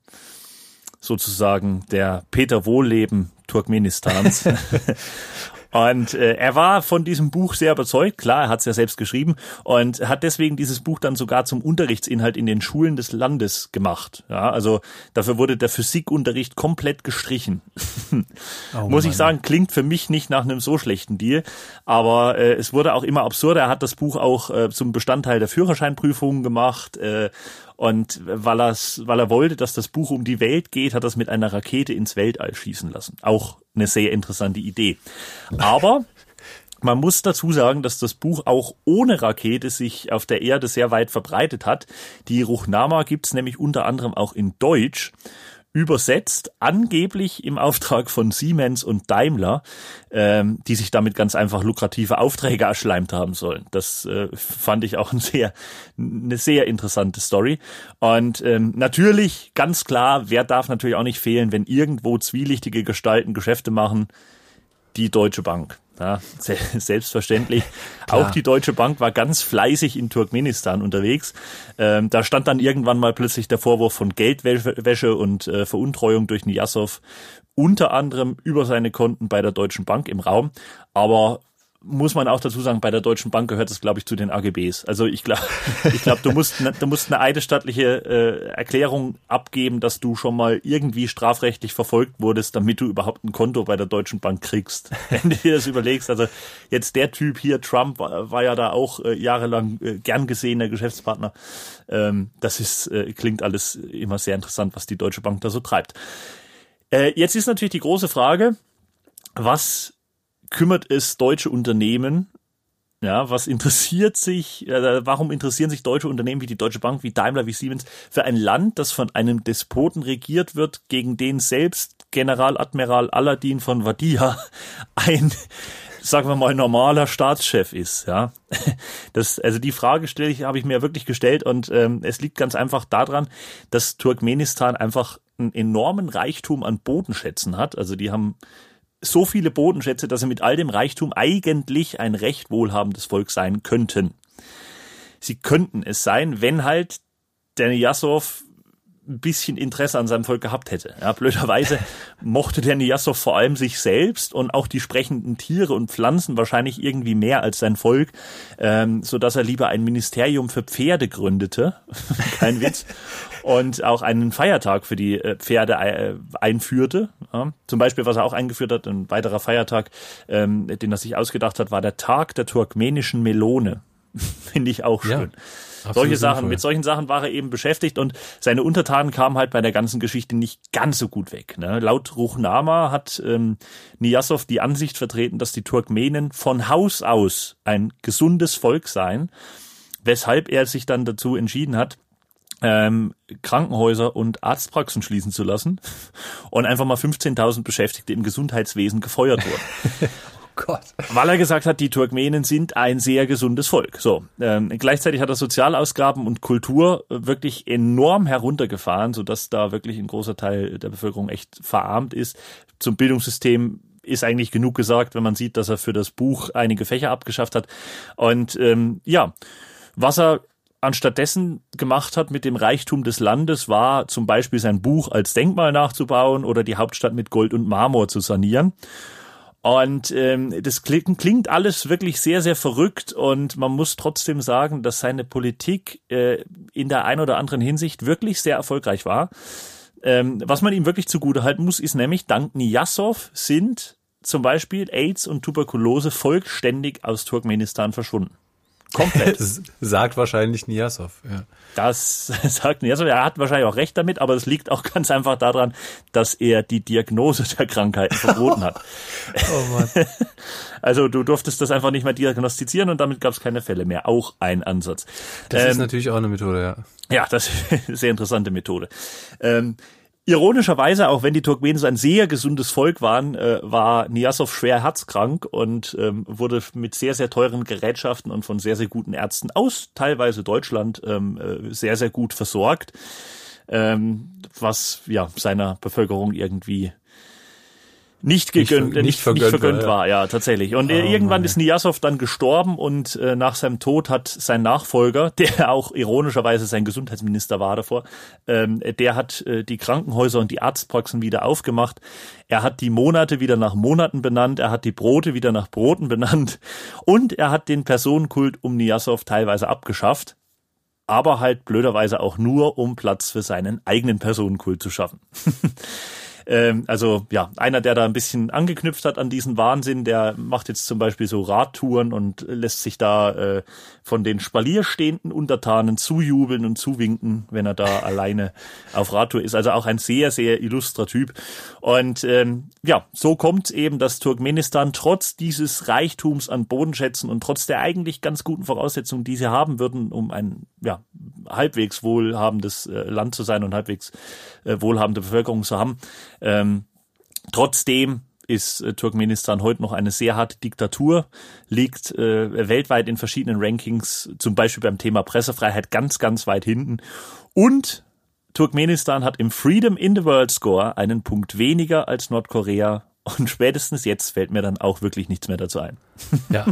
Sozusagen der Peter Wohlleben Turkmenistans. (laughs) (laughs) Und äh, er war von diesem Buch sehr überzeugt, klar, er hat es ja selbst geschrieben und hat deswegen dieses Buch dann sogar zum Unterrichtsinhalt in den Schulen des Landes gemacht. Ja, also dafür wurde der Physikunterricht komplett gestrichen. Oh (laughs) Muss ich sagen, klingt für mich nicht nach einem so schlechten Deal, aber äh, es wurde auch immer absurder. Er hat das Buch auch äh, zum Bestandteil der Führerscheinprüfungen gemacht äh, und weil, weil er wollte, dass das Buch um die Welt geht, hat er es mit einer Rakete ins Weltall schießen lassen. Auch eine sehr interessante Idee. Aber (laughs) Man muss dazu sagen, dass das Buch auch ohne Rakete sich auf der Erde sehr weit verbreitet hat. Die Ruchnama gibt's nämlich unter anderem auch in Deutsch übersetzt, angeblich im Auftrag von Siemens und Daimler, ähm, die sich damit ganz einfach lukrative Aufträge erschleimt haben sollen. Das äh, fand ich auch ein sehr, eine sehr interessante Story. Und ähm, natürlich, ganz klar, wer darf natürlich auch nicht fehlen, wenn irgendwo zwielichtige Gestalten Geschäfte machen, die Deutsche Bank. Ja, (laughs) selbstverständlich. Auch die Deutsche Bank war ganz fleißig in Turkmenistan unterwegs. Ähm, da stand dann irgendwann mal plötzlich der Vorwurf von Geldwäsche und äh, Veruntreuung durch Niyasov unter anderem über seine Konten bei der Deutschen Bank im Raum. Aber muss man auch dazu sagen, bei der Deutschen Bank gehört es, glaube ich, zu den AGBs. Also ich glaube, ich glaube, du musst, ne, du musst eine eidesstattliche äh, Erklärung abgeben, dass du schon mal irgendwie strafrechtlich verfolgt wurdest, damit du überhaupt ein Konto bei der Deutschen Bank kriegst. (laughs) Wenn du dir das überlegst, also jetzt der Typ hier, Trump, war, war ja da auch äh, jahrelang äh, gern gesehener Geschäftspartner. Ähm, das ist, äh, klingt alles immer sehr interessant, was die Deutsche Bank da so treibt. Äh, jetzt ist natürlich die große Frage, was kümmert es deutsche Unternehmen? Ja, was interessiert sich, äh, warum interessieren sich deutsche Unternehmen wie die Deutsche Bank, wie Daimler, wie Siemens für ein Land, das von einem Despoten regiert wird, gegen den selbst Generaladmiral Aladdin von Wadia (laughs) ein sagen wir mal, normaler Staatschef ist, ja. Das, also die Frage stelle ich, habe ich mir wirklich gestellt und ähm, es liegt ganz einfach daran, dass Turkmenistan einfach einen enormen Reichtum an Bodenschätzen hat. Also die haben so viele Bodenschätze, dass sie mit all dem Reichtum eigentlich ein recht wohlhabendes Volk sein könnten. Sie könnten es sein, wenn halt der Niyasov ein bisschen Interesse an seinem Volk gehabt hätte. Ja, blöderweise (laughs) mochte der Niyasov vor allem sich selbst und auch die sprechenden Tiere und Pflanzen wahrscheinlich irgendwie mehr als sein Volk, ähm, so dass er lieber ein Ministerium für Pferde gründete, (laughs) kein Witz, (laughs) und auch einen Feiertag für die äh, Pferde äh, einführte. Ja, zum Beispiel, was er auch eingeführt hat, ein weiterer Feiertag, ähm, den er sich ausgedacht hat, war der Tag der turkmenischen Melone. (laughs) Finde ich auch schön. Ja. Solche Sachen, sinnvoll. mit solchen Sachen war er eben beschäftigt und seine Untertanen kamen halt bei der ganzen Geschichte nicht ganz so gut weg. Ne? Laut Ruchnama hat ähm, Niyasov die Ansicht vertreten, dass die Turkmenen von Haus aus ein gesundes Volk seien, weshalb er sich dann dazu entschieden hat, ähm, Krankenhäuser und Arztpraxen schließen zu lassen und einfach mal 15.000 Beschäftigte im Gesundheitswesen gefeuert wurden. (laughs) Gott. Weil er gesagt hat, die Turkmenen sind ein sehr gesundes Volk. So, ähm, gleichzeitig hat er Sozialausgaben und Kultur wirklich enorm heruntergefahren, so dass da wirklich ein großer Teil der Bevölkerung echt verarmt ist. Zum Bildungssystem ist eigentlich genug gesagt, wenn man sieht, dass er für das Buch einige Fächer abgeschafft hat. Und ähm, ja, was er anstattdessen gemacht hat mit dem Reichtum des Landes, war zum Beispiel sein Buch als Denkmal nachzubauen oder die Hauptstadt mit Gold und Marmor zu sanieren. Und ähm, das klingt, klingt alles wirklich sehr, sehr verrückt und man muss trotzdem sagen, dass seine Politik äh, in der ein oder anderen Hinsicht wirklich sehr erfolgreich war. Ähm, was man ihm wirklich zugute halten muss, ist nämlich, dank Niyasov sind zum Beispiel AIDS und Tuberkulose vollständig aus Turkmenistan verschwunden. Komplett. (laughs) Sagt wahrscheinlich Niasov, ja. Das (laughs) sagt Niasov. Er hat wahrscheinlich auch recht damit, aber es liegt auch ganz einfach daran, dass er die Diagnose der Krankheiten (laughs) verboten hat. oh Mann. Also du durftest das einfach nicht mehr diagnostizieren und damit gab es keine Fälle mehr. Auch ein Ansatz. Das ähm, ist natürlich auch eine Methode, ja. Ja, das ist eine sehr interessante Methode. Ähm, Ironischerweise, auch wenn die Turkmenen so ein sehr gesundes Volk waren, äh, war Niasov schwer herzkrank und ähm, wurde mit sehr, sehr teuren Gerätschaften und von sehr, sehr guten Ärzten aus teilweise Deutschland ähm, äh, sehr, sehr gut versorgt, ähm, was ja seiner Bevölkerung irgendwie nicht gegönnt, nicht, nicht, vergönnt, nicht vergönnt war, war, ja. tatsächlich. Und oh, irgendwann Mann, ist Niyasov dann gestorben und äh, nach seinem Tod hat sein Nachfolger, (laughs) der auch ironischerweise sein Gesundheitsminister war davor, ähm, der hat äh, die Krankenhäuser und die Arztpraxen wieder aufgemacht. Er hat die Monate wieder nach Monaten benannt, er hat die Brote wieder nach Broten (laughs) benannt und er hat den Personenkult um Niyasov teilweise abgeschafft aber halt blöderweise auch nur, um Platz für seinen eigenen Personenkult zu schaffen. (laughs) Ähm, also ja, einer, der da ein bisschen angeknüpft hat an diesen Wahnsinn, der macht jetzt zum Beispiel so Radtouren und lässt sich da äh, von den Spalier stehenden Untertanen zujubeln und zuwinken, wenn er da (laughs) alleine auf Radtour ist. Also auch ein sehr, sehr illustrer Typ. Und ähm, ja, so kommt eben, dass Turkmenistan trotz dieses Reichtums an Bodenschätzen und trotz der eigentlich ganz guten Voraussetzungen, die sie haben würden, um ein ja, halbwegs wohlhabendes äh, Land zu sein und halbwegs äh, wohlhabende Bevölkerung zu haben, ähm, trotzdem ist äh, Turkmenistan heute noch eine sehr harte Diktatur, liegt äh, weltweit in verschiedenen Rankings, zum Beispiel beim Thema Pressefreiheit, ganz, ganz weit hinten. Und Turkmenistan hat im Freedom in the World Score einen Punkt weniger als Nordkorea. Und spätestens jetzt fällt mir dann auch wirklich nichts mehr dazu ein. Ja.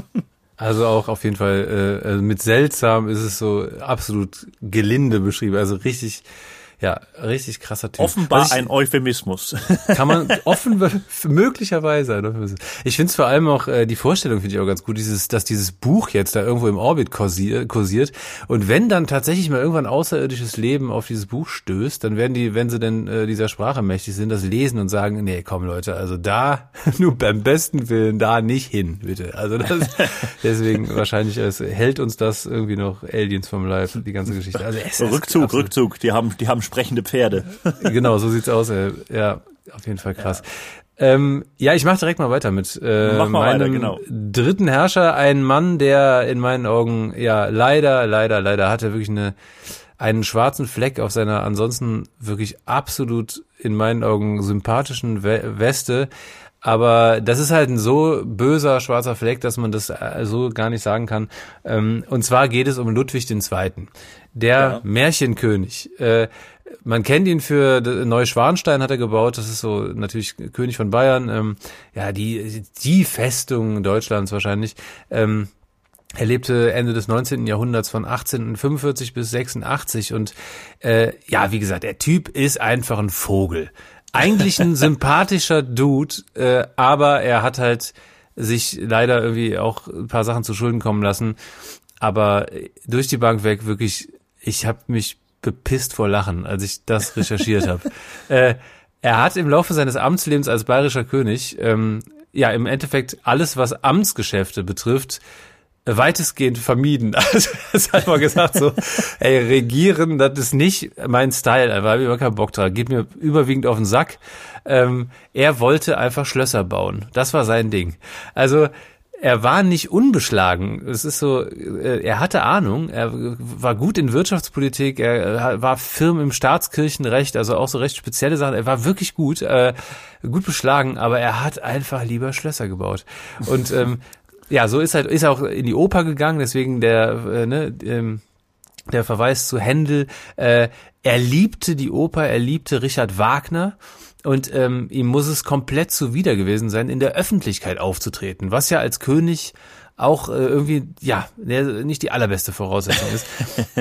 Also auch auf jeden Fall äh, also mit seltsam ist es so absolut gelinde beschrieben. Also richtig ja, richtig krasser Typ. Offenbar ich, ein Euphemismus. (laughs) Kann man offen möglicherweise ein Euphemismus. Ich finde es vor allem auch äh, die Vorstellung finde ich auch ganz gut, dieses, dass dieses Buch jetzt da irgendwo im Orbit kursiert und wenn dann tatsächlich mal irgendwann außerirdisches Leben auf dieses Buch stößt, dann werden die, wenn sie denn äh, dieser Sprache mächtig sind, das lesen und sagen, nee, komm Leute, also da (laughs) nur beim besten Willen da nicht hin, bitte. Also das, (laughs) deswegen wahrscheinlich es hält uns das irgendwie noch Aliens vom Leib, die ganze Geschichte. Also Rückzug, Rückzug. Die haben, die haben sprechende Pferde. (laughs) genau, so sieht's aus. Ey. Ja, auf jeden Fall krass. Ja. Ähm, ja, ich mache direkt mal weiter mit äh, Mach mal meinem weiter, genau. dritten Herrscher, ein Mann, der in meinen Augen ja leider, leider, leider hatte wirklich eine einen schwarzen Fleck auf seiner ansonsten wirklich absolut in meinen Augen sympathischen Weste. Aber das ist halt ein so böser schwarzer Fleck, dass man das äh, so gar nicht sagen kann. Ähm, und zwar geht es um Ludwig II., der ja. Märchenkönig. Äh, man kennt ihn für Neuschwanstein hat er gebaut, das ist so natürlich König von Bayern, ähm, ja, die, die Festung Deutschlands wahrscheinlich. Ähm, er lebte Ende des 19. Jahrhunderts von 1845 bis 86 und äh, ja, wie gesagt, der Typ ist einfach ein Vogel. Eigentlich ein sympathischer Dude, äh, aber er hat halt sich leider irgendwie auch ein paar Sachen zu Schulden kommen lassen. Aber durch die Bank weg wirklich, ich habe mich bepisst vor Lachen, als ich das recherchiert habe. (laughs) Äh, er hat im Laufe seines Amtslebens als bayerischer König ähm, ja im Endeffekt alles, was Amtsgeschäfte betrifft, weitestgehend vermieden. (laughs) Also hat man gesagt so, ey, regieren, das ist nicht mein Style, da habe ich immer keinen Bock drauf, geht mir überwiegend auf den Sack. Ähm, er wollte einfach Schlösser bauen. Das war sein Ding. Also er war nicht unbeschlagen. Es ist so, äh, er hatte Ahnung, er war gut in Wirtschaftspolitik, er war firm im Staatskirchenrecht, also auch so recht spezielle Sachen. Er war wirklich gut, äh, gut beschlagen, aber er hat einfach lieber Schlösser gebaut. Und ähm, ja, so ist halt, ist auch in die Oper gegangen, deswegen der, äh, ne, ähm, der Verweis zu Händel. Äh, er liebte die Oper, er liebte Richard Wagner und ähm, ihm muss es komplett zuwider gewesen sein, in der Öffentlichkeit aufzutreten, was ja als König auch äh, irgendwie, ja, nicht die allerbeste Voraussetzung ist.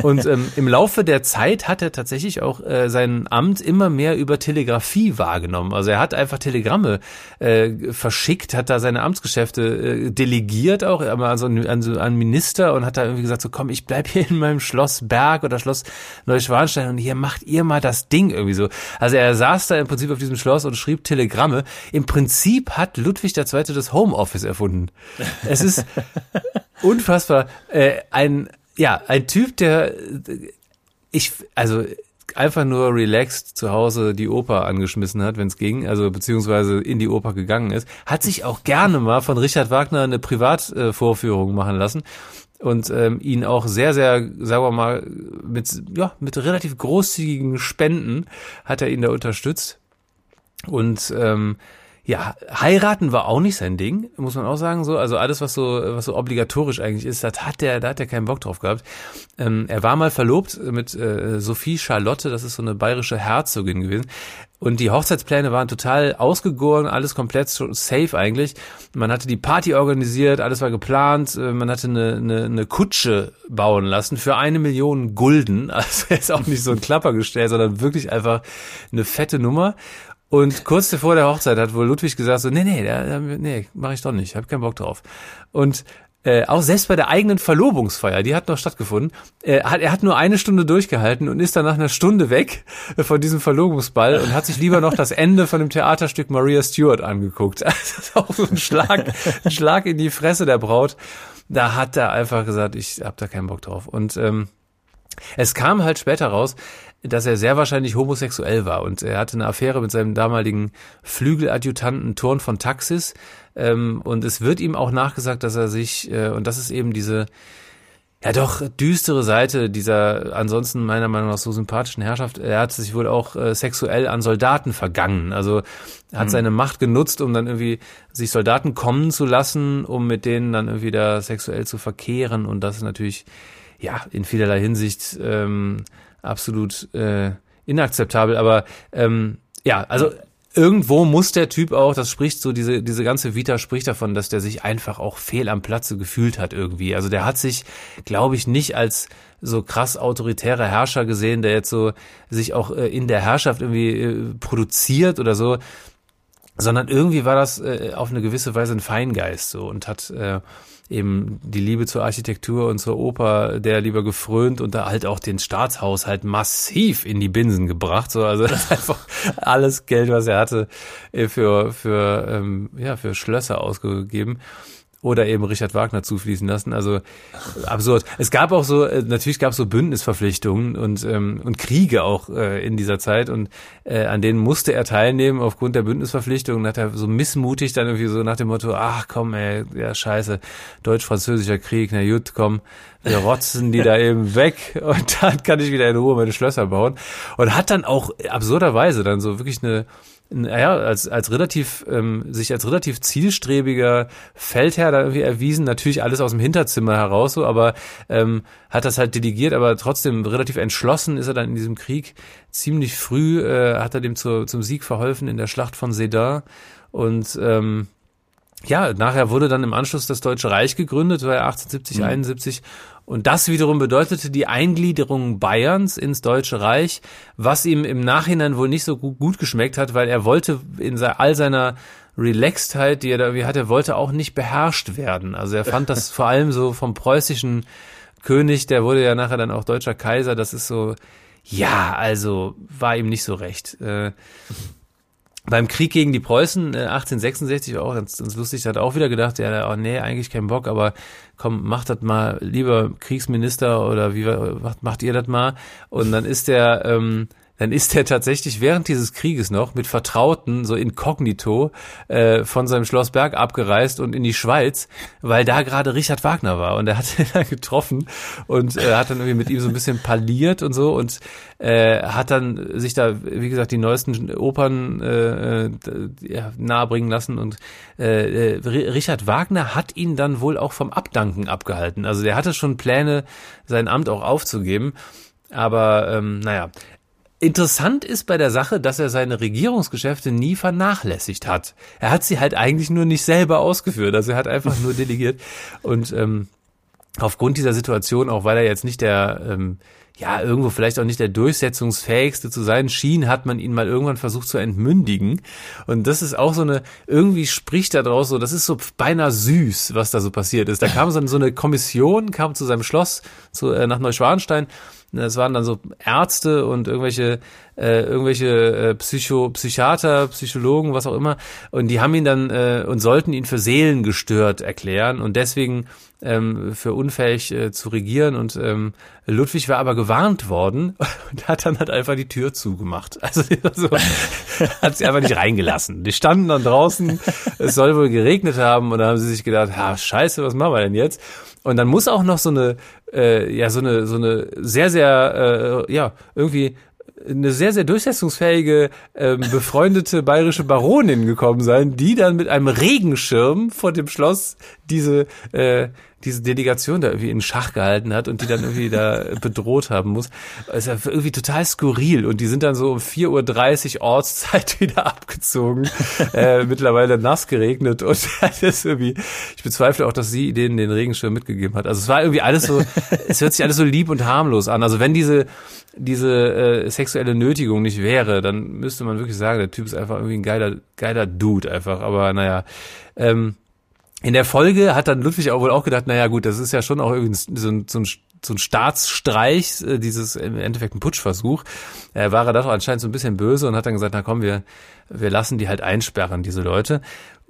Und ähm, im Laufe der Zeit hat er tatsächlich auch äh, sein Amt immer mehr über Telegrafie wahrgenommen. Also er hat einfach Telegramme äh, verschickt, hat da seine Amtsgeschäfte äh, delegiert auch also an, an, an Minister und hat da irgendwie gesagt, so komm, ich bleib hier in meinem Schloss Berg oder Schloss Neuschwanstein und hier macht ihr mal das Ding irgendwie so. Also er saß da im Prinzip auf diesem Schloss und schrieb Telegramme. Im Prinzip hat Ludwig II. das Homeoffice erfunden. Es ist (laughs) Unfassbar. Äh, ein, ja, ein Typ, der, ich, also, einfach nur relaxed zu Hause die Oper angeschmissen hat, wenn es ging, also beziehungsweise in die Oper gegangen ist, hat sich auch gerne mal von Richard Wagner eine Privatvorführung machen lassen und ähm, ihn auch sehr, sehr, sagen wir mal, mit, ja, mit relativ großzügigen Spenden hat er ihn da unterstützt. Und ähm, ja, heiraten war auch nicht sein Ding, muss man auch sagen so. Also alles, was so, was so obligatorisch eigentlich ist, das hat der, da hat er keinen Bock drauf gehabt. Ähm, er war mal verlobt mit äh, Sophie Charlotte, das ist so eine bayerische Herzogin gewesen. Und die Hochzeitspläne waren total ausgegoren, alles komplett safe eigentlich. Man hatte die Party organisiert, alles war geplant. Äh, man hatte eine, eine, eine Kutsche bauen lassen für eine Million Gulden. (laughs) Also ist auch nicht so ein Klappergestell, sondern wirklich einfach eine fette Nummer. Und kurz vor der Hochzeit hat wohl Ludwig gesagt so, nee, nee, nee, mach ich doch nicht, hab keinen Bock drauf. Und äh, auch selbst bei der eigenen Verlobungsfeier, die hat noch stattgefunden, äh, hat, er hat nur eine Stunde durchgehalten und ist dann nach einer Stunde weg von diesem Verlobungsball und hat sich lieber noch das Ende von dem Theaterstück Maria Stewart angeguckt. (laughs) Das ist auch so ein Schlag, ein Schlag in die Fresse der Braut. Da hat er einfach gesagt, ich hab da keinen Bock drauf. Und ähm, es kam halt später raus, dass er sehr wahrscheinlich homosexuell war und er hatte eine Affäre mit seinem damaligen Flügeladjutanten Thorn von Taxis ähm, und es wird ihm auch nachgesagt, dass er sich, äh, und das ist eben diese ja doch düstere Seite dieser ansonsten meiner Meinung nach so sympathischen Herrschaft. Er hat sich wohl auch äh, sexuell an Soldaten vergangen. Also hat mhm. seine Macht genutzt, um dann irgendwie sich Soldaten kommen zu lassen, um mit denen dann irgendwie da sexuell zu verkehren. Und das ist natürlich ja in vielerlei Hinsicht ähm, absolut äh, inakzeptabel. Aber ähm, ja, also irgendwo muss der Typ auch, das spricht so, diese, diese ganze Vita spricht davon, dass der sich einfach auch fehl am Platze gefühlt hat irgendwie. Also der hat sich, glaube ich, nicht als so krass autoritärer Herrscher gesehen, der jetzt so sich auch äh, in der Herrschaft irgendwie äh, produziert oder so, sondern irgendwie war das äh, auf eine gewisse Weise ein Feingeist so und hat äh, eben die Liebe zur Architektur und zur Oper der lieber gefrönt und da halt auch den Staatshaushalt massiv in die Binsen gebracht. So, also (laughs) einfach alles Geld, was er hatte, äh, für, für, ähm, ja, für Schlösser ausgegeben oder eben Richard Wagner zufließen lassen. Also absurd. Es gab auch so, äh, natürlich gab es so Bündnisverpflichtungen und, ähm, und Kriege auch äh, in dieser Zeit und äh, an denen musste er teilnehmen aufgrund der Bündnisverpflichtungen. Hat er so missmutig dann irgendwie so nach dem Motto, ach komm, ey, ja scheiße, deutsch-französischer Krieg, na gut, komm, wir rotzen die da eben weg und dann kann ich wieder in Ruhe meine Schlösser bauen. Und hat dann auch absurderweise dann so wirklich eine naja, als, als relativ, ähm, sich als relativ zielstrebiger Feldherr da irgendwie erwiesen, natürlich alles aus dem Hinterzimmer heraus so, aber ähm, hat das halt delegiert, aber trotzdem relativ entschlossen ist er dann in diesem Krieg. Ziemlich früh äh, hat er dem zu, zum Sieg verholfen in der Schlacht von Sedan und ähm, ja, nachher wurde dann im Anschluss das Deutsche Reich gegründet, war 1870, mhm. 71 und das wiederum bedeutete die Eingliederung Bayerns ins Deutsche Reich, was ihm im Nachhinein wohl nicht so gut, geschmeckt hat, weil er wollte in all seiner Relaxedheit, die er da irgendwie hatte, wollte auch nicht beherrscht werden. Also er fand das (laughs) vor allem so vom preußischen König, der wurde ja nachher dann auch deutscher Kaiser, das ist so, ja, also war ihm nicht so recht. Äh, beim Krieg gegen die Preußen äh, 1866 auch ganz, ganz lustig, hat auch wieder gedacht, ja, oh, nee, eigentlich kein Bock, aber komm, macht das mal, lieber Kriegsminister oder wie macht, macht ihr das mal? Und dann ist der ähm, dann ist er tatsächlich während dieses Krieges noch mit Vertrauten so inkognito äh, von seinem Schloss Berg abgereist und in die Schweiz, weil da gerade Richard Wagner war und er hat ihn (laughs) da getroffen und äh, hat dann irgendwie mit ihm so ein bisschen parliert und so und äh, hat dann sich da, wie gesagt, die neuesten Opern äh, äh ja, nahebringen lassen und äh, äh Richard Wagner hat ihn dann wohl auch vom Abdanken abgehalten. Also der hatte schon Pläne, sein Amt auch aufzugeben. Aber ähm, naja, Interessant ist bei der Sache, dass er seine Regierungsgeschäfte nie vernachlässigt hat. Er hat sie halt eigentlich nur nicht selber ausgeführt. Also er hat einfach nur delegiert. Und ähm, aufgrund dieser Situation, auch weil er jetzt nicht der, ähm, ja, irgendwo vielleicht auch nicht der durchsetzungsfähigste zu sein schien, hat man ihn mal irgendwann versucht zu entmündigen. Und das ist auch so eine, irgendwie spricht da draus so, das ist so beinahe süß, was da so passiert ist. Da kam so eine Kommission, kam zu seinem Schloss, zu, äh, nach Neuschwanstein es waren dann so Ärzte und irgendwelche, äh, irgendwelche äh, Psycho, Psychiater, Psychologen, was auch immer. Und die haben ihn dann äh, und sollten ihn für seelengestört erklären und deswegen ähm, für unfähig äh, zu regieren. Und ähm, Ludwig war aber gewarnt worden (laughs) und hat dann halt einfach die Tür zugemacht. (laughs) Also so, hat sie einfach nicht reingelassen. Die standen dann draußen, es soll wohl geregnet haben und dann haben sie sich gedacht, ha, scheiße, was machen wir denn jetzt? Und dann muss auch noch so eine, äh, ja, so eine, so eine sehr, sehr, äh, ja, irgendwie eine sehr, sehr durchsetzungsfähige, ähm, befreundete bayerische Baronin gekommen sein, die dann mit einem Regenschirm vor dem Schloss diese, äh, diese Delegation da irgendwie in Schach gehalten hat und die dann irgendwie da bedroht haben muss. Das ist ja irgendwie total skurril. Und die sind dann so um 4.30 Uhr Ortszeit (laughs) wieder abgezogen. äh, mittlerweile nass geregnet und (laughs) das irgendwie, ich bezweifle auch, dass sie denen den Regenschirm mitgegeben hat. Also es war irgendwie alles so, es hört sich alles so lieb und harmlos an. Also wenn diese, diese äh, sexuelle Nötigung nicht wäre, dann müsste man wirklich sagen, der Typ ist einfach irgendwie ein geiler, geiler Dude einfach. Aber naja, ähm, in der Folge hat dann Ludwig auch wohl auch gedacht, naja gut, das ist ja schon auch irgendwie so ein, so ein, so ein Staatsstreich, äh, dieses im Endeffekt ein Putschversuch. Er war er da doch anscheinend so ein bisschen böse und hat dann gesagt, na komm, wir, wir lassen die halt einsperren, diese Leute.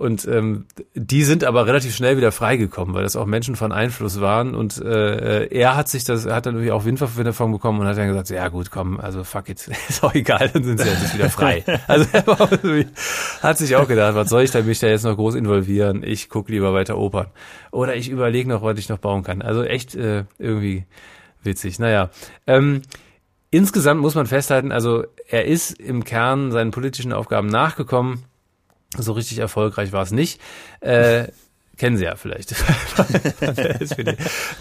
Und ähm, die sind aber relativ schnell wieder freigekommen, weil das auch Menschen von Einfluss waren. Und äh, er hat sich das, hat dann irgendwie auch Windwaffe davon bekommen und hat dann gesagt, ja gut, komm, also fuck it, (laughs) ist auch egal, dann sind sie jetzt wieder frei. (laughs) also er hat sich auch gedacht, was soll ich da mich da jetzt noch groß involvieren? Ich gucke lieber weiter Opern. Oder ich überlege noch, was ich noch bauen kann. Also echt äh, irgendwie witzig. Naja. Ähm, insgesamt muss man festhalten, also er ist im Kern seinen politischen Aufgaben nachgekommen so richtig erfolgreich war es nicht. Äh, kennen Sie ja vielleicht.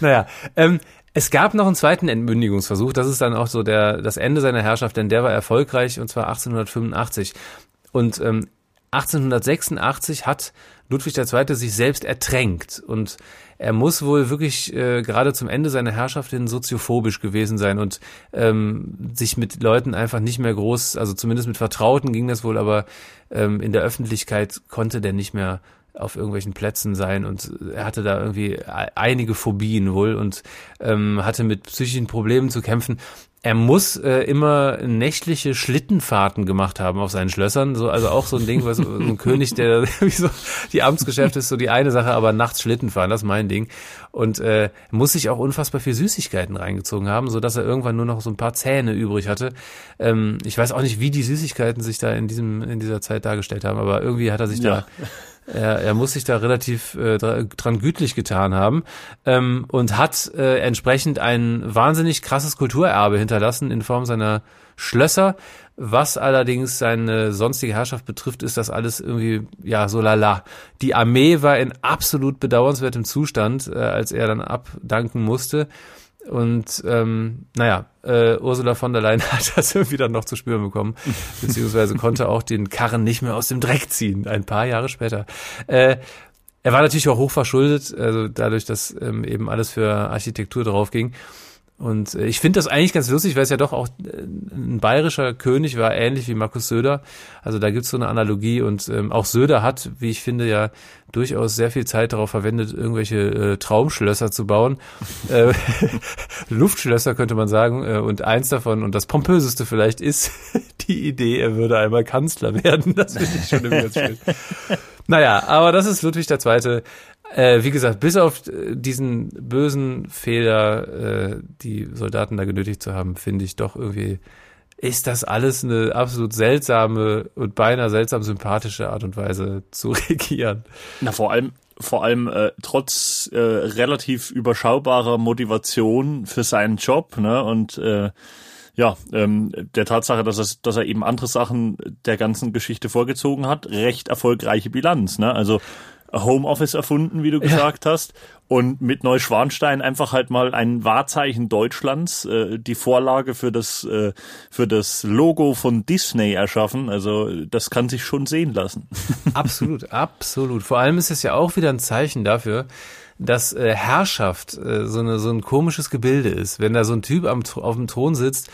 (laughs) naja, ähm, es gab noch einen zweiten Entmündigungsversuch. Das ist dann auch so der, das Ende seiner Herrschaft, denn der war erfolgreich und zwar 1885. Und ähm, 1886 hat Ludwig II. sich selbst ertränkt und er muss wohl wirklich äh, gerade zum Ende seiner Herrschaft hin soziophobisch gewesen sein und ähm, sich mit Leuten einfach nicht mehr groß, also zumindest mit Vertrauten ging das wohl, aber ähm, in der Öffentlichkeit konnte der nicht mehr auf irgendwelchen Plätzen sein und er hatte da irgendwie einige Phobien wohl und ähm, hatte mit psychischen Problemen zu kämpfen er muss äh, immer nächtliche Schlittenfahrten gemacht haben auf seinen Schlössern. So, also auch so ein Ding, was so ein König, der (laughs) wie so, die Amtsgeschäfte ist so die eine Sache, aber nachts Schlitten fahren, das ist mein Ding. Und äh, muss sich auch unfassbar viel Süßigkeiten reingezogen haben, so dass er irgendwann nur noch so ein paar Zähne übrig hatte. Ähm, ich weiß auch nicht, wie die Süßigkeiten sich da in diesem in dieser Zeit dargestellt haben, aber irgendwie hat er sich ja. da er, er muss sich da relativ äh, dran gütlich getan haben ähm, und hat äh, entsprechend ein wahnsinnig krasses Kulturerbe hinterlassen in Form seiner Schlösser. Was allerdings seine sonstige Herrschaft betrifft, ist das alles irgendwie, ja, so lala. Die Armee war in absolut bedauernswertem Zustand, äh, als er dann abdanken musste. Und ähm, naja, äh, Ursula von der Leyen (laughs) hat das irgendwie dann noch zu spüren bekommen, (laughs) beziehungsweise konnte auch den Karren nicht mehr aus dem Dreck ziehen, ein paar Jahre später. Äh, er war natürlich auch hoch verschuldet, also dadurch, dass ähm, eben alles für Architektur drauf ging. Und äh, ich finde das eigentlich ganz lustig, weil es ja doch auch äh, ein bayerischer König war, ähnlich wie Markus Söder. Also da gibt's so eine Analogie und ähm, auch Söder hat, wie ich finde, ja durchaus sehr viel Zeit darauf verwendet, irgendwelche äh, Traumschlösser zu bauen. äh, (laughs) Luftschlösser könnte man sagen. Äh, und eins davon, und das pompöseste vielleicht, ist (laughs) die Idee, er würde einmal Kanzler werden. Das finde ich schon irgendwie ganz schön. (laughs) Naja, aber das ist Ludwig II. Äh, wie gesagt, bis auf äh, diesen bösen Fehler, äh, die Soldaten da genötigt zu haben, finde ich doch irgendwie, ist das alles eine absolut seltsame und beinahe seltsam sympathische Art und Weise (laughs) zu regieren. Na, vor allem, vor allem äh, trotz äh, relativ überschaubarer Motivation für seinen Job, ne? Und äh, ja, ähm, der Tatsache, dass, es, dass er eben andere Sachen der ganzen Geschichte vorgezogen hat, recht erfolgreiche Bilanz. Ne? Also Homeoffice erfunden, wie du gesagt ja. hast, und mit Neuschwanstein einfach halt mal ein Wahrzeichen Deutschlands, äh, die Vorlage für das äh, für das Logo von Disney erschaffen. Also das kann sich schon sehen lassen. (laughs) Absolut, absolut. Vor allem ist es ja auch wieder ein Zeichen dafür, dass äh, Herrschaft äh, so, eine, so ein komisches Gebilde ist. Wenn da so ein Typ am, auf dem Thron sitzt,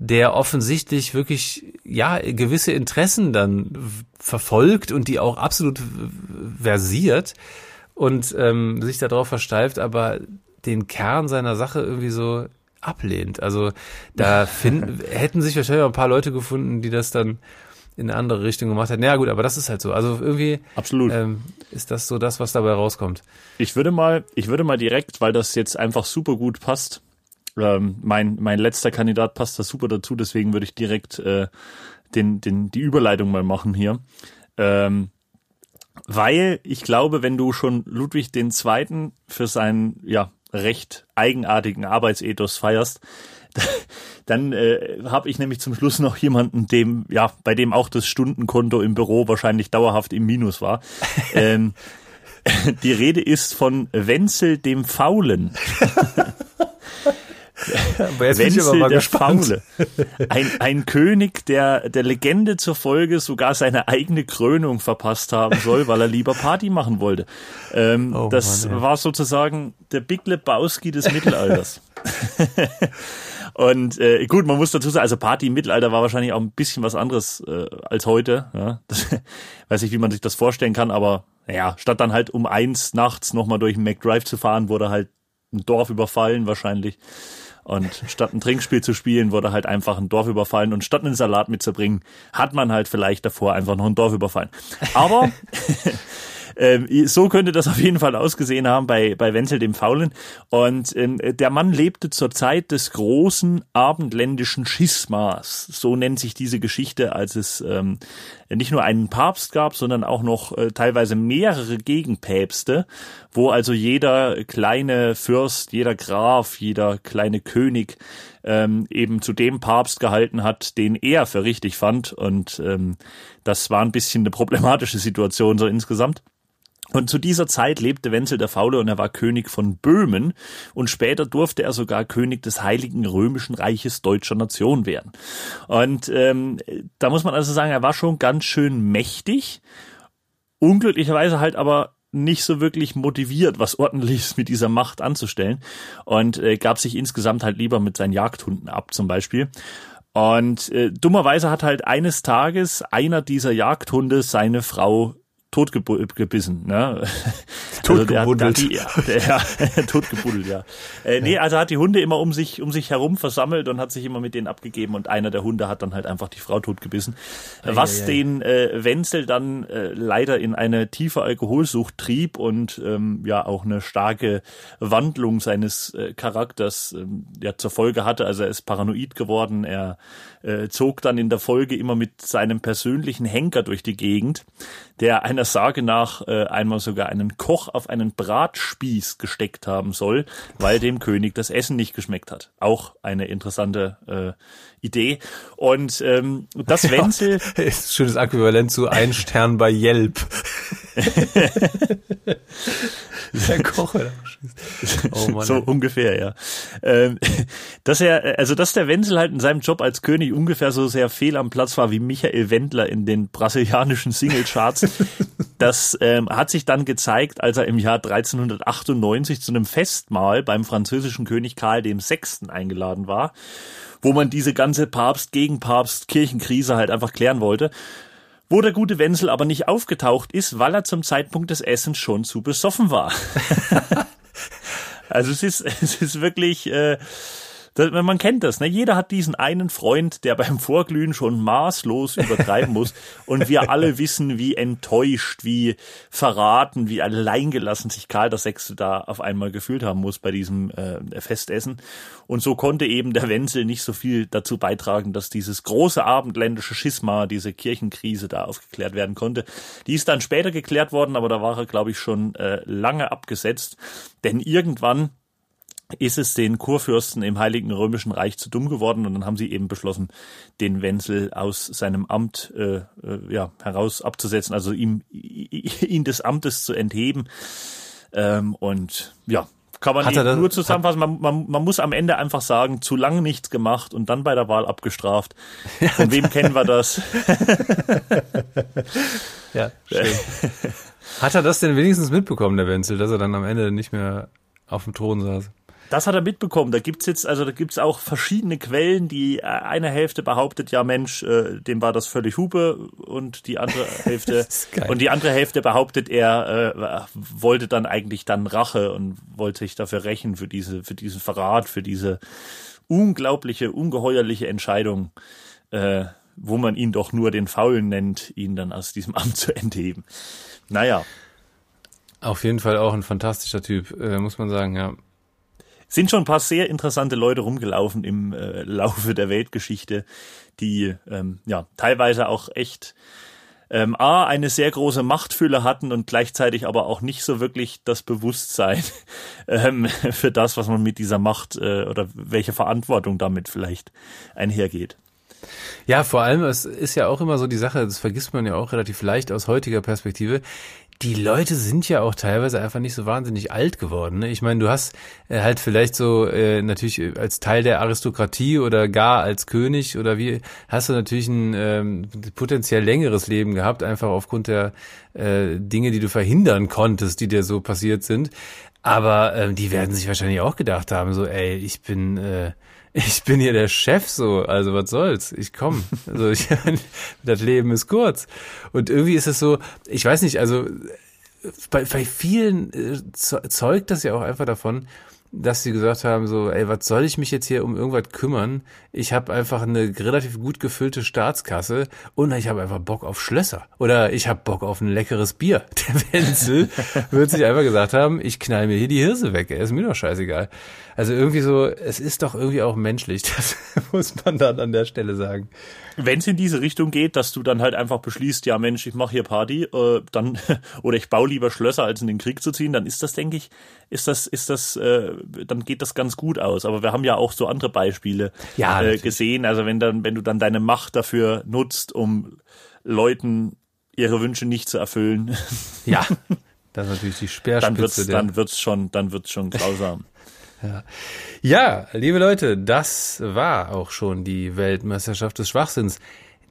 der offensichtlich wirklich ja gewisse Interessen dann verfolgt und die auch absolut versiert und ähm, sich darauf versteift, aber den Kern seiner Sache irgendwie so ablehnt. Also da finden, (laughs) hätten sich wahrscheinlich auch ein paar Leute gefunden, die das dann in eine andere Richtung gemacht hätten. Ja gut, aber das ist halt so. Also irgendwie Absolut. Ähm, ist das so das, was dabei rauskommt. Ich würde mal, ich würde mal direkt, weil das jetzt einfach super gut passt, ähm, mein, mein letzter Kandidat passt da super dazu, deswegen würde ich direkt äh, den, den, die Überleitung mal machen hier. Ähm, weil ich glaube, wenn du schon Ludwig den Zweiten für seinen ja recht eigenartigen Arbeitsethos feierst, (laughs) dann äh, habe ich nämlich zum Schluss noch jemanden, dem ja bei dem auch das Stundenkonto im Büro wahrscheinlich dauerhaft im Minus war. (laughs) ähm, (laughs) die Rede ist von Wenzel dem Faulen. Aber jetzt Wenzel bin ich aber mal der gespannt. Faule. Ein, ein König, der der Legende zur Folge sogar seine eigene Krönung verpasst haben soll, weil er lieber Party machen wollte. Ähm, oh, das Mann, war sozusagen der Big Lebowski des Mittelalters. (laughs) Und äh, gut, man muss dazu sagen, also Party im Mittelalter war wahrscheinlich auch ein bisschen was anderes äh, als heute. Ja? Das, (laughs) weiß nicht, wie man sich das vorstellen kann, aber naja, statt dann halt um eins nachts nochmal durch den McDrive zu fahren, wurde halt ein Dorf überfallen wahrscheinlich. Und statt ein Trinkspiel zu spielen, wurde halt einfach ein Dorf überfallen. Und statt einen Salat mitzubringen, hat man halt vielleicht davor einfach noch ein Dorf überfallen. Aber (laughs) Ähm, so könnte das (laughs) auf jeden Fall ausgesehen haben bei, bei Wenzel dem Faulen. Und ähm, der Mann lebte zur Zeit des großen abendländischen Schismas. So nennt sich diese Geschichte, als es ähm, nicht nur einen Papst gab, sondern auch noch äh, teilweise mehrere Gegenpäpste, wo also jeder kleine Fürst, jeder Graf, jeder kleine König ähm, eben zu dem Papst gehalten hat, den er für richtig fand. Und ähm, das war ein bisschen eine problematische Situation so insgesamt. Und zu dieser Zeit lebte Wenzel der Faule und er war König von Böhmen und später durfte er sogar König des Heiligen Römischen Reiches deutscher Nation werden. Und ähm, da muss man also sagen, er war schon ganz schön mächtig, unglücklicherweise halt aber nicht so wirklich motiviert, was ordentliches mit dieser Macht anzustellen und äh, gab sich insgesamt halt lieber mit seinen Jagdhunden ab zum Beispiel. Und äh, dummerweise hat halt eines Tages einer dieser Jagdhunde seine Frau totgebissen, ne? Totgebuddelt. (laughs) Also der, der, ja, (laughs) totgebuddelt, ja. Äh, nee, also hat die Hunde immer um sich, um sich herum versammelt und hat sich immer mit denen abgegeben und einer der Hunde hat dann halt einfach die Frau totgebissen. Was ei, ei. den äh, Wenzel dann äh, leider in eine tiefe Alkoholsucht trieb und ähm, ja auch eine starke Wandlung seines äh, Charakters ähm, ja zur Folge hatte. Also er ist paranoid geworden, er äh, zog dann in der Folge immer mit seinem persönlichen Henker durch die Gegend, der einer Sage nach äh, einmal sogar einen Koch auf einen Bratspieß gesteckt haben soll, weil dem König das Essen nicht geschmeckt hat. Auch eine interessante äh, Idee. Und ähm, das (laughs) Wenzel ist schönes Äquivalent zu ein Stern bei Yelp. (laughs) (laughs) Der Koch (laughs) oh Mann, so ey. ungefähr, ja. Ähm, (laughs) dass er, also dass der Wenzel halt in seinem Job als König ungefähr so sehr fehl am Platz war wie Michael Wendler in den brasilianischen Singlecharts, das ähm, hat sich dann gezeigt, als er im Jahr 1398 zu einem Festmahl beim französischen König Karl VI. eingeladen war, wo man diese ganze Papst gegen Papst Kirchenkrise halt einfach klären wollte wo der gute Wenzel aber nicht aufgetaucht ist, weil er zum Zeitpunkt des Essens schon zu besoffen war. (laughs) also es ist, (laughs) es ist wirklich, äh, man kennt das, ne? Jeder hat diesen einen Freund, der beim Vorglühen schon maßlos übertreiben muss. Und wir alle (laughs) wissen, wie enttäuscht, wie verraten, wie alleingelassen sich Karl VI. da auf einmal gefühlt haben muss bei diesem äh, Festessen. Und so konnte eben der Wenzel nicht so viel dazu beitragen, dass dieses große abendländische Schisma, diese Kirchenkrise da aufgeklärt werden konnte. Die ist dann später geklärt worden, aber da war er, glaube ich, schon äh, lange abgesetzt. Denn irgendwann ist es den Kurfürsten im Heiligen Römischen Reich zu dumm geworden und dann haben sie eben beschlossen, den Wenzel aus seinem Amt äh, äh, ja, heraus abzusetzen, also ihm (laughs) ihn des Amtes zu entheben. Ähm, und ja, kann man das, nur zusammenfassen. Man, man, man muss am Ende einfach sagen, zu lange nichts gemacht und dann bei der Wahl abgestraft. Von wem kennen wir das? (laughs) ja, schön. (laughs) Hat er das denn wenigstens mitbekommen, der Wenzel, dass er dann am Ende nicht mehr auf dem Thron saß? Das hat er mitbekommen. Da gibt's jetzt, also da gibt's auch verschiedene Quellen. Die äh, eine Hälfte behauptet, ja Mensch, äh, dem war das völlig Hupe und die andere (laughs) Hälfte und die andere Hälfte behauptet, er äh, wollte dann eigentlich dann Rache und wollte sich dafür rächen für diese, für diesen Verrat, für diese unglaubliche, ungeheuerliche Entscheidung, äh, wo man ihn doch nur den Faulen nennt, ihn dann aus diesem Amt zu entheben. Naja. Auf jeden Fall auch ein fantastischer Typ, äh, muss man sagen, ja sind schon ein paar sehr interessante Leute rumgelaufen im äh, Laufe der Weltgeschichte, die ähm, ja teilweise auch echt ähm, A, eine sehr große Machtfülle hatten und gleichzeitig aber auch nicht so wirklich das Bewusstsein (laughs) ähm, für das, was man mit dieser Macht äh, oder welche Verantwortung damit vielleicht einhergeht. Ja, vor allem, es ist ja auch immer so die Sache, das vergisst man ja auch relativ leicht aus heutiger Perspektive die Leute sind ja auch teilweise einfach nicht so wahnsinnig alt geworden. Ne? Ich meine, du hast äh, halt vielleicht so äh, natürlich als Teil der Aristokratie oder gar als König oder wie hast du natürlich ein ähm, potenziell längeres Leben gehabt, einfach aufgrund der äh, Dinge, die du verhindern konntest, die dir so passiert sind. Aber ähm, die werden sich wahrscheinlich auch gedacht haben, so, ey, ich bin äh, (laughs) ich bin hier der Chef so, also was soll's, ich komm. Also ich, (laughs) das Leben ist kurz. Und irgendwie ist es so, ich weiß nicht, also bei, bei vielen äh, zeugt das ja auch einfach davon, dass sie gesagt haben, so, ey, was soll ich mich jetzt hier um irgendwas kümmern? Ich habe einfach eine relativ gut gefüllte Staatskasse und ich habe einfach Bock auf Schlösser. Oder ich habe Bock auf ein leckeres Bier. (laughs) Der Wenzel wird sich einfach gesagt haben, ich knall mir hier die Hirse weg, ey, ist mir doch scheißegal. Also irgendwie so, es ist doch irgendwie auch menschlich, (laughs) das muss man dann an der Stelle sagen wenn es in diese Richtung geht, dass du dann halt einfach beschließt, ja Mensch, ich mache hier Party, äh, dann (laughs) oder ich baue lieber Schlösser, als in den Krieg zu ziehen, dann ist das, denke ich, ist das, ist das, äh, dann geht das ganz gut aus. Aber wir haben ja auch so andere Beispiele ja, äh, gesehen. Also wenn dann, wenn du dann deine Macht dafür nutzt, um Leuten ihre Wünsche nicht zu erfüllen. Ja, (laughs) das ist natürlich die Speerspitze. Dann wird's, dann wird's schon, dann wird's schon grausam. Ja. ja, liebe Leute, das war auch schon die Weltmeisterschaft des Schwachsinns.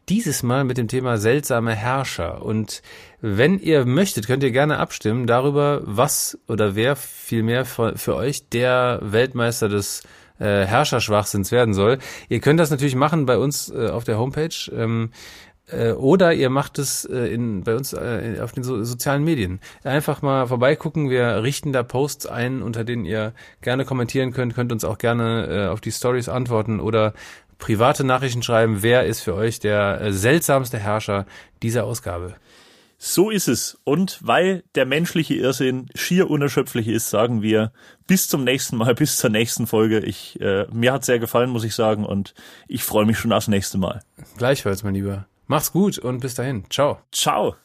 Dieses Mal mit dem Thema seltsame Herrscher. Und wenn ihr möchtet, könnt ihr gerne abstimmen darüber, was oder wer vielmehr für, für euch der Weltmeister des äh, Herrscherschwachsinns werden soll. Ihr könnt das natürlich machen bei uns äh, auf der Homepage. Ähm, äh, oder ihr macht es äh, in, bei uns äh, auf den so, sozialen Medien. Einfach mal vorbeigucken. Wir richten da Posts ein, unter denen ihr gerne kommentieren könnt. Könnt uns auch gerne äh, auf die Stories antworten oder private Nachrichten schreiben. Wer ist für euch der äh, seltsamste Herrscher dieser Ausgabe? So ist es. Und weil der menschliche Irrsinn schier unerschöpflich ist, sagen wir bis zum nächsten Mal, (laughs) bis zur nächsten Folge. Ich, äh, mir hat sehr gefallen, muss ich sagen, und ich freue mich schon aufs nächste Mal. Gleichfalls, mein Lieber. Mach's gut und bis dahin. Ciao. Ciao.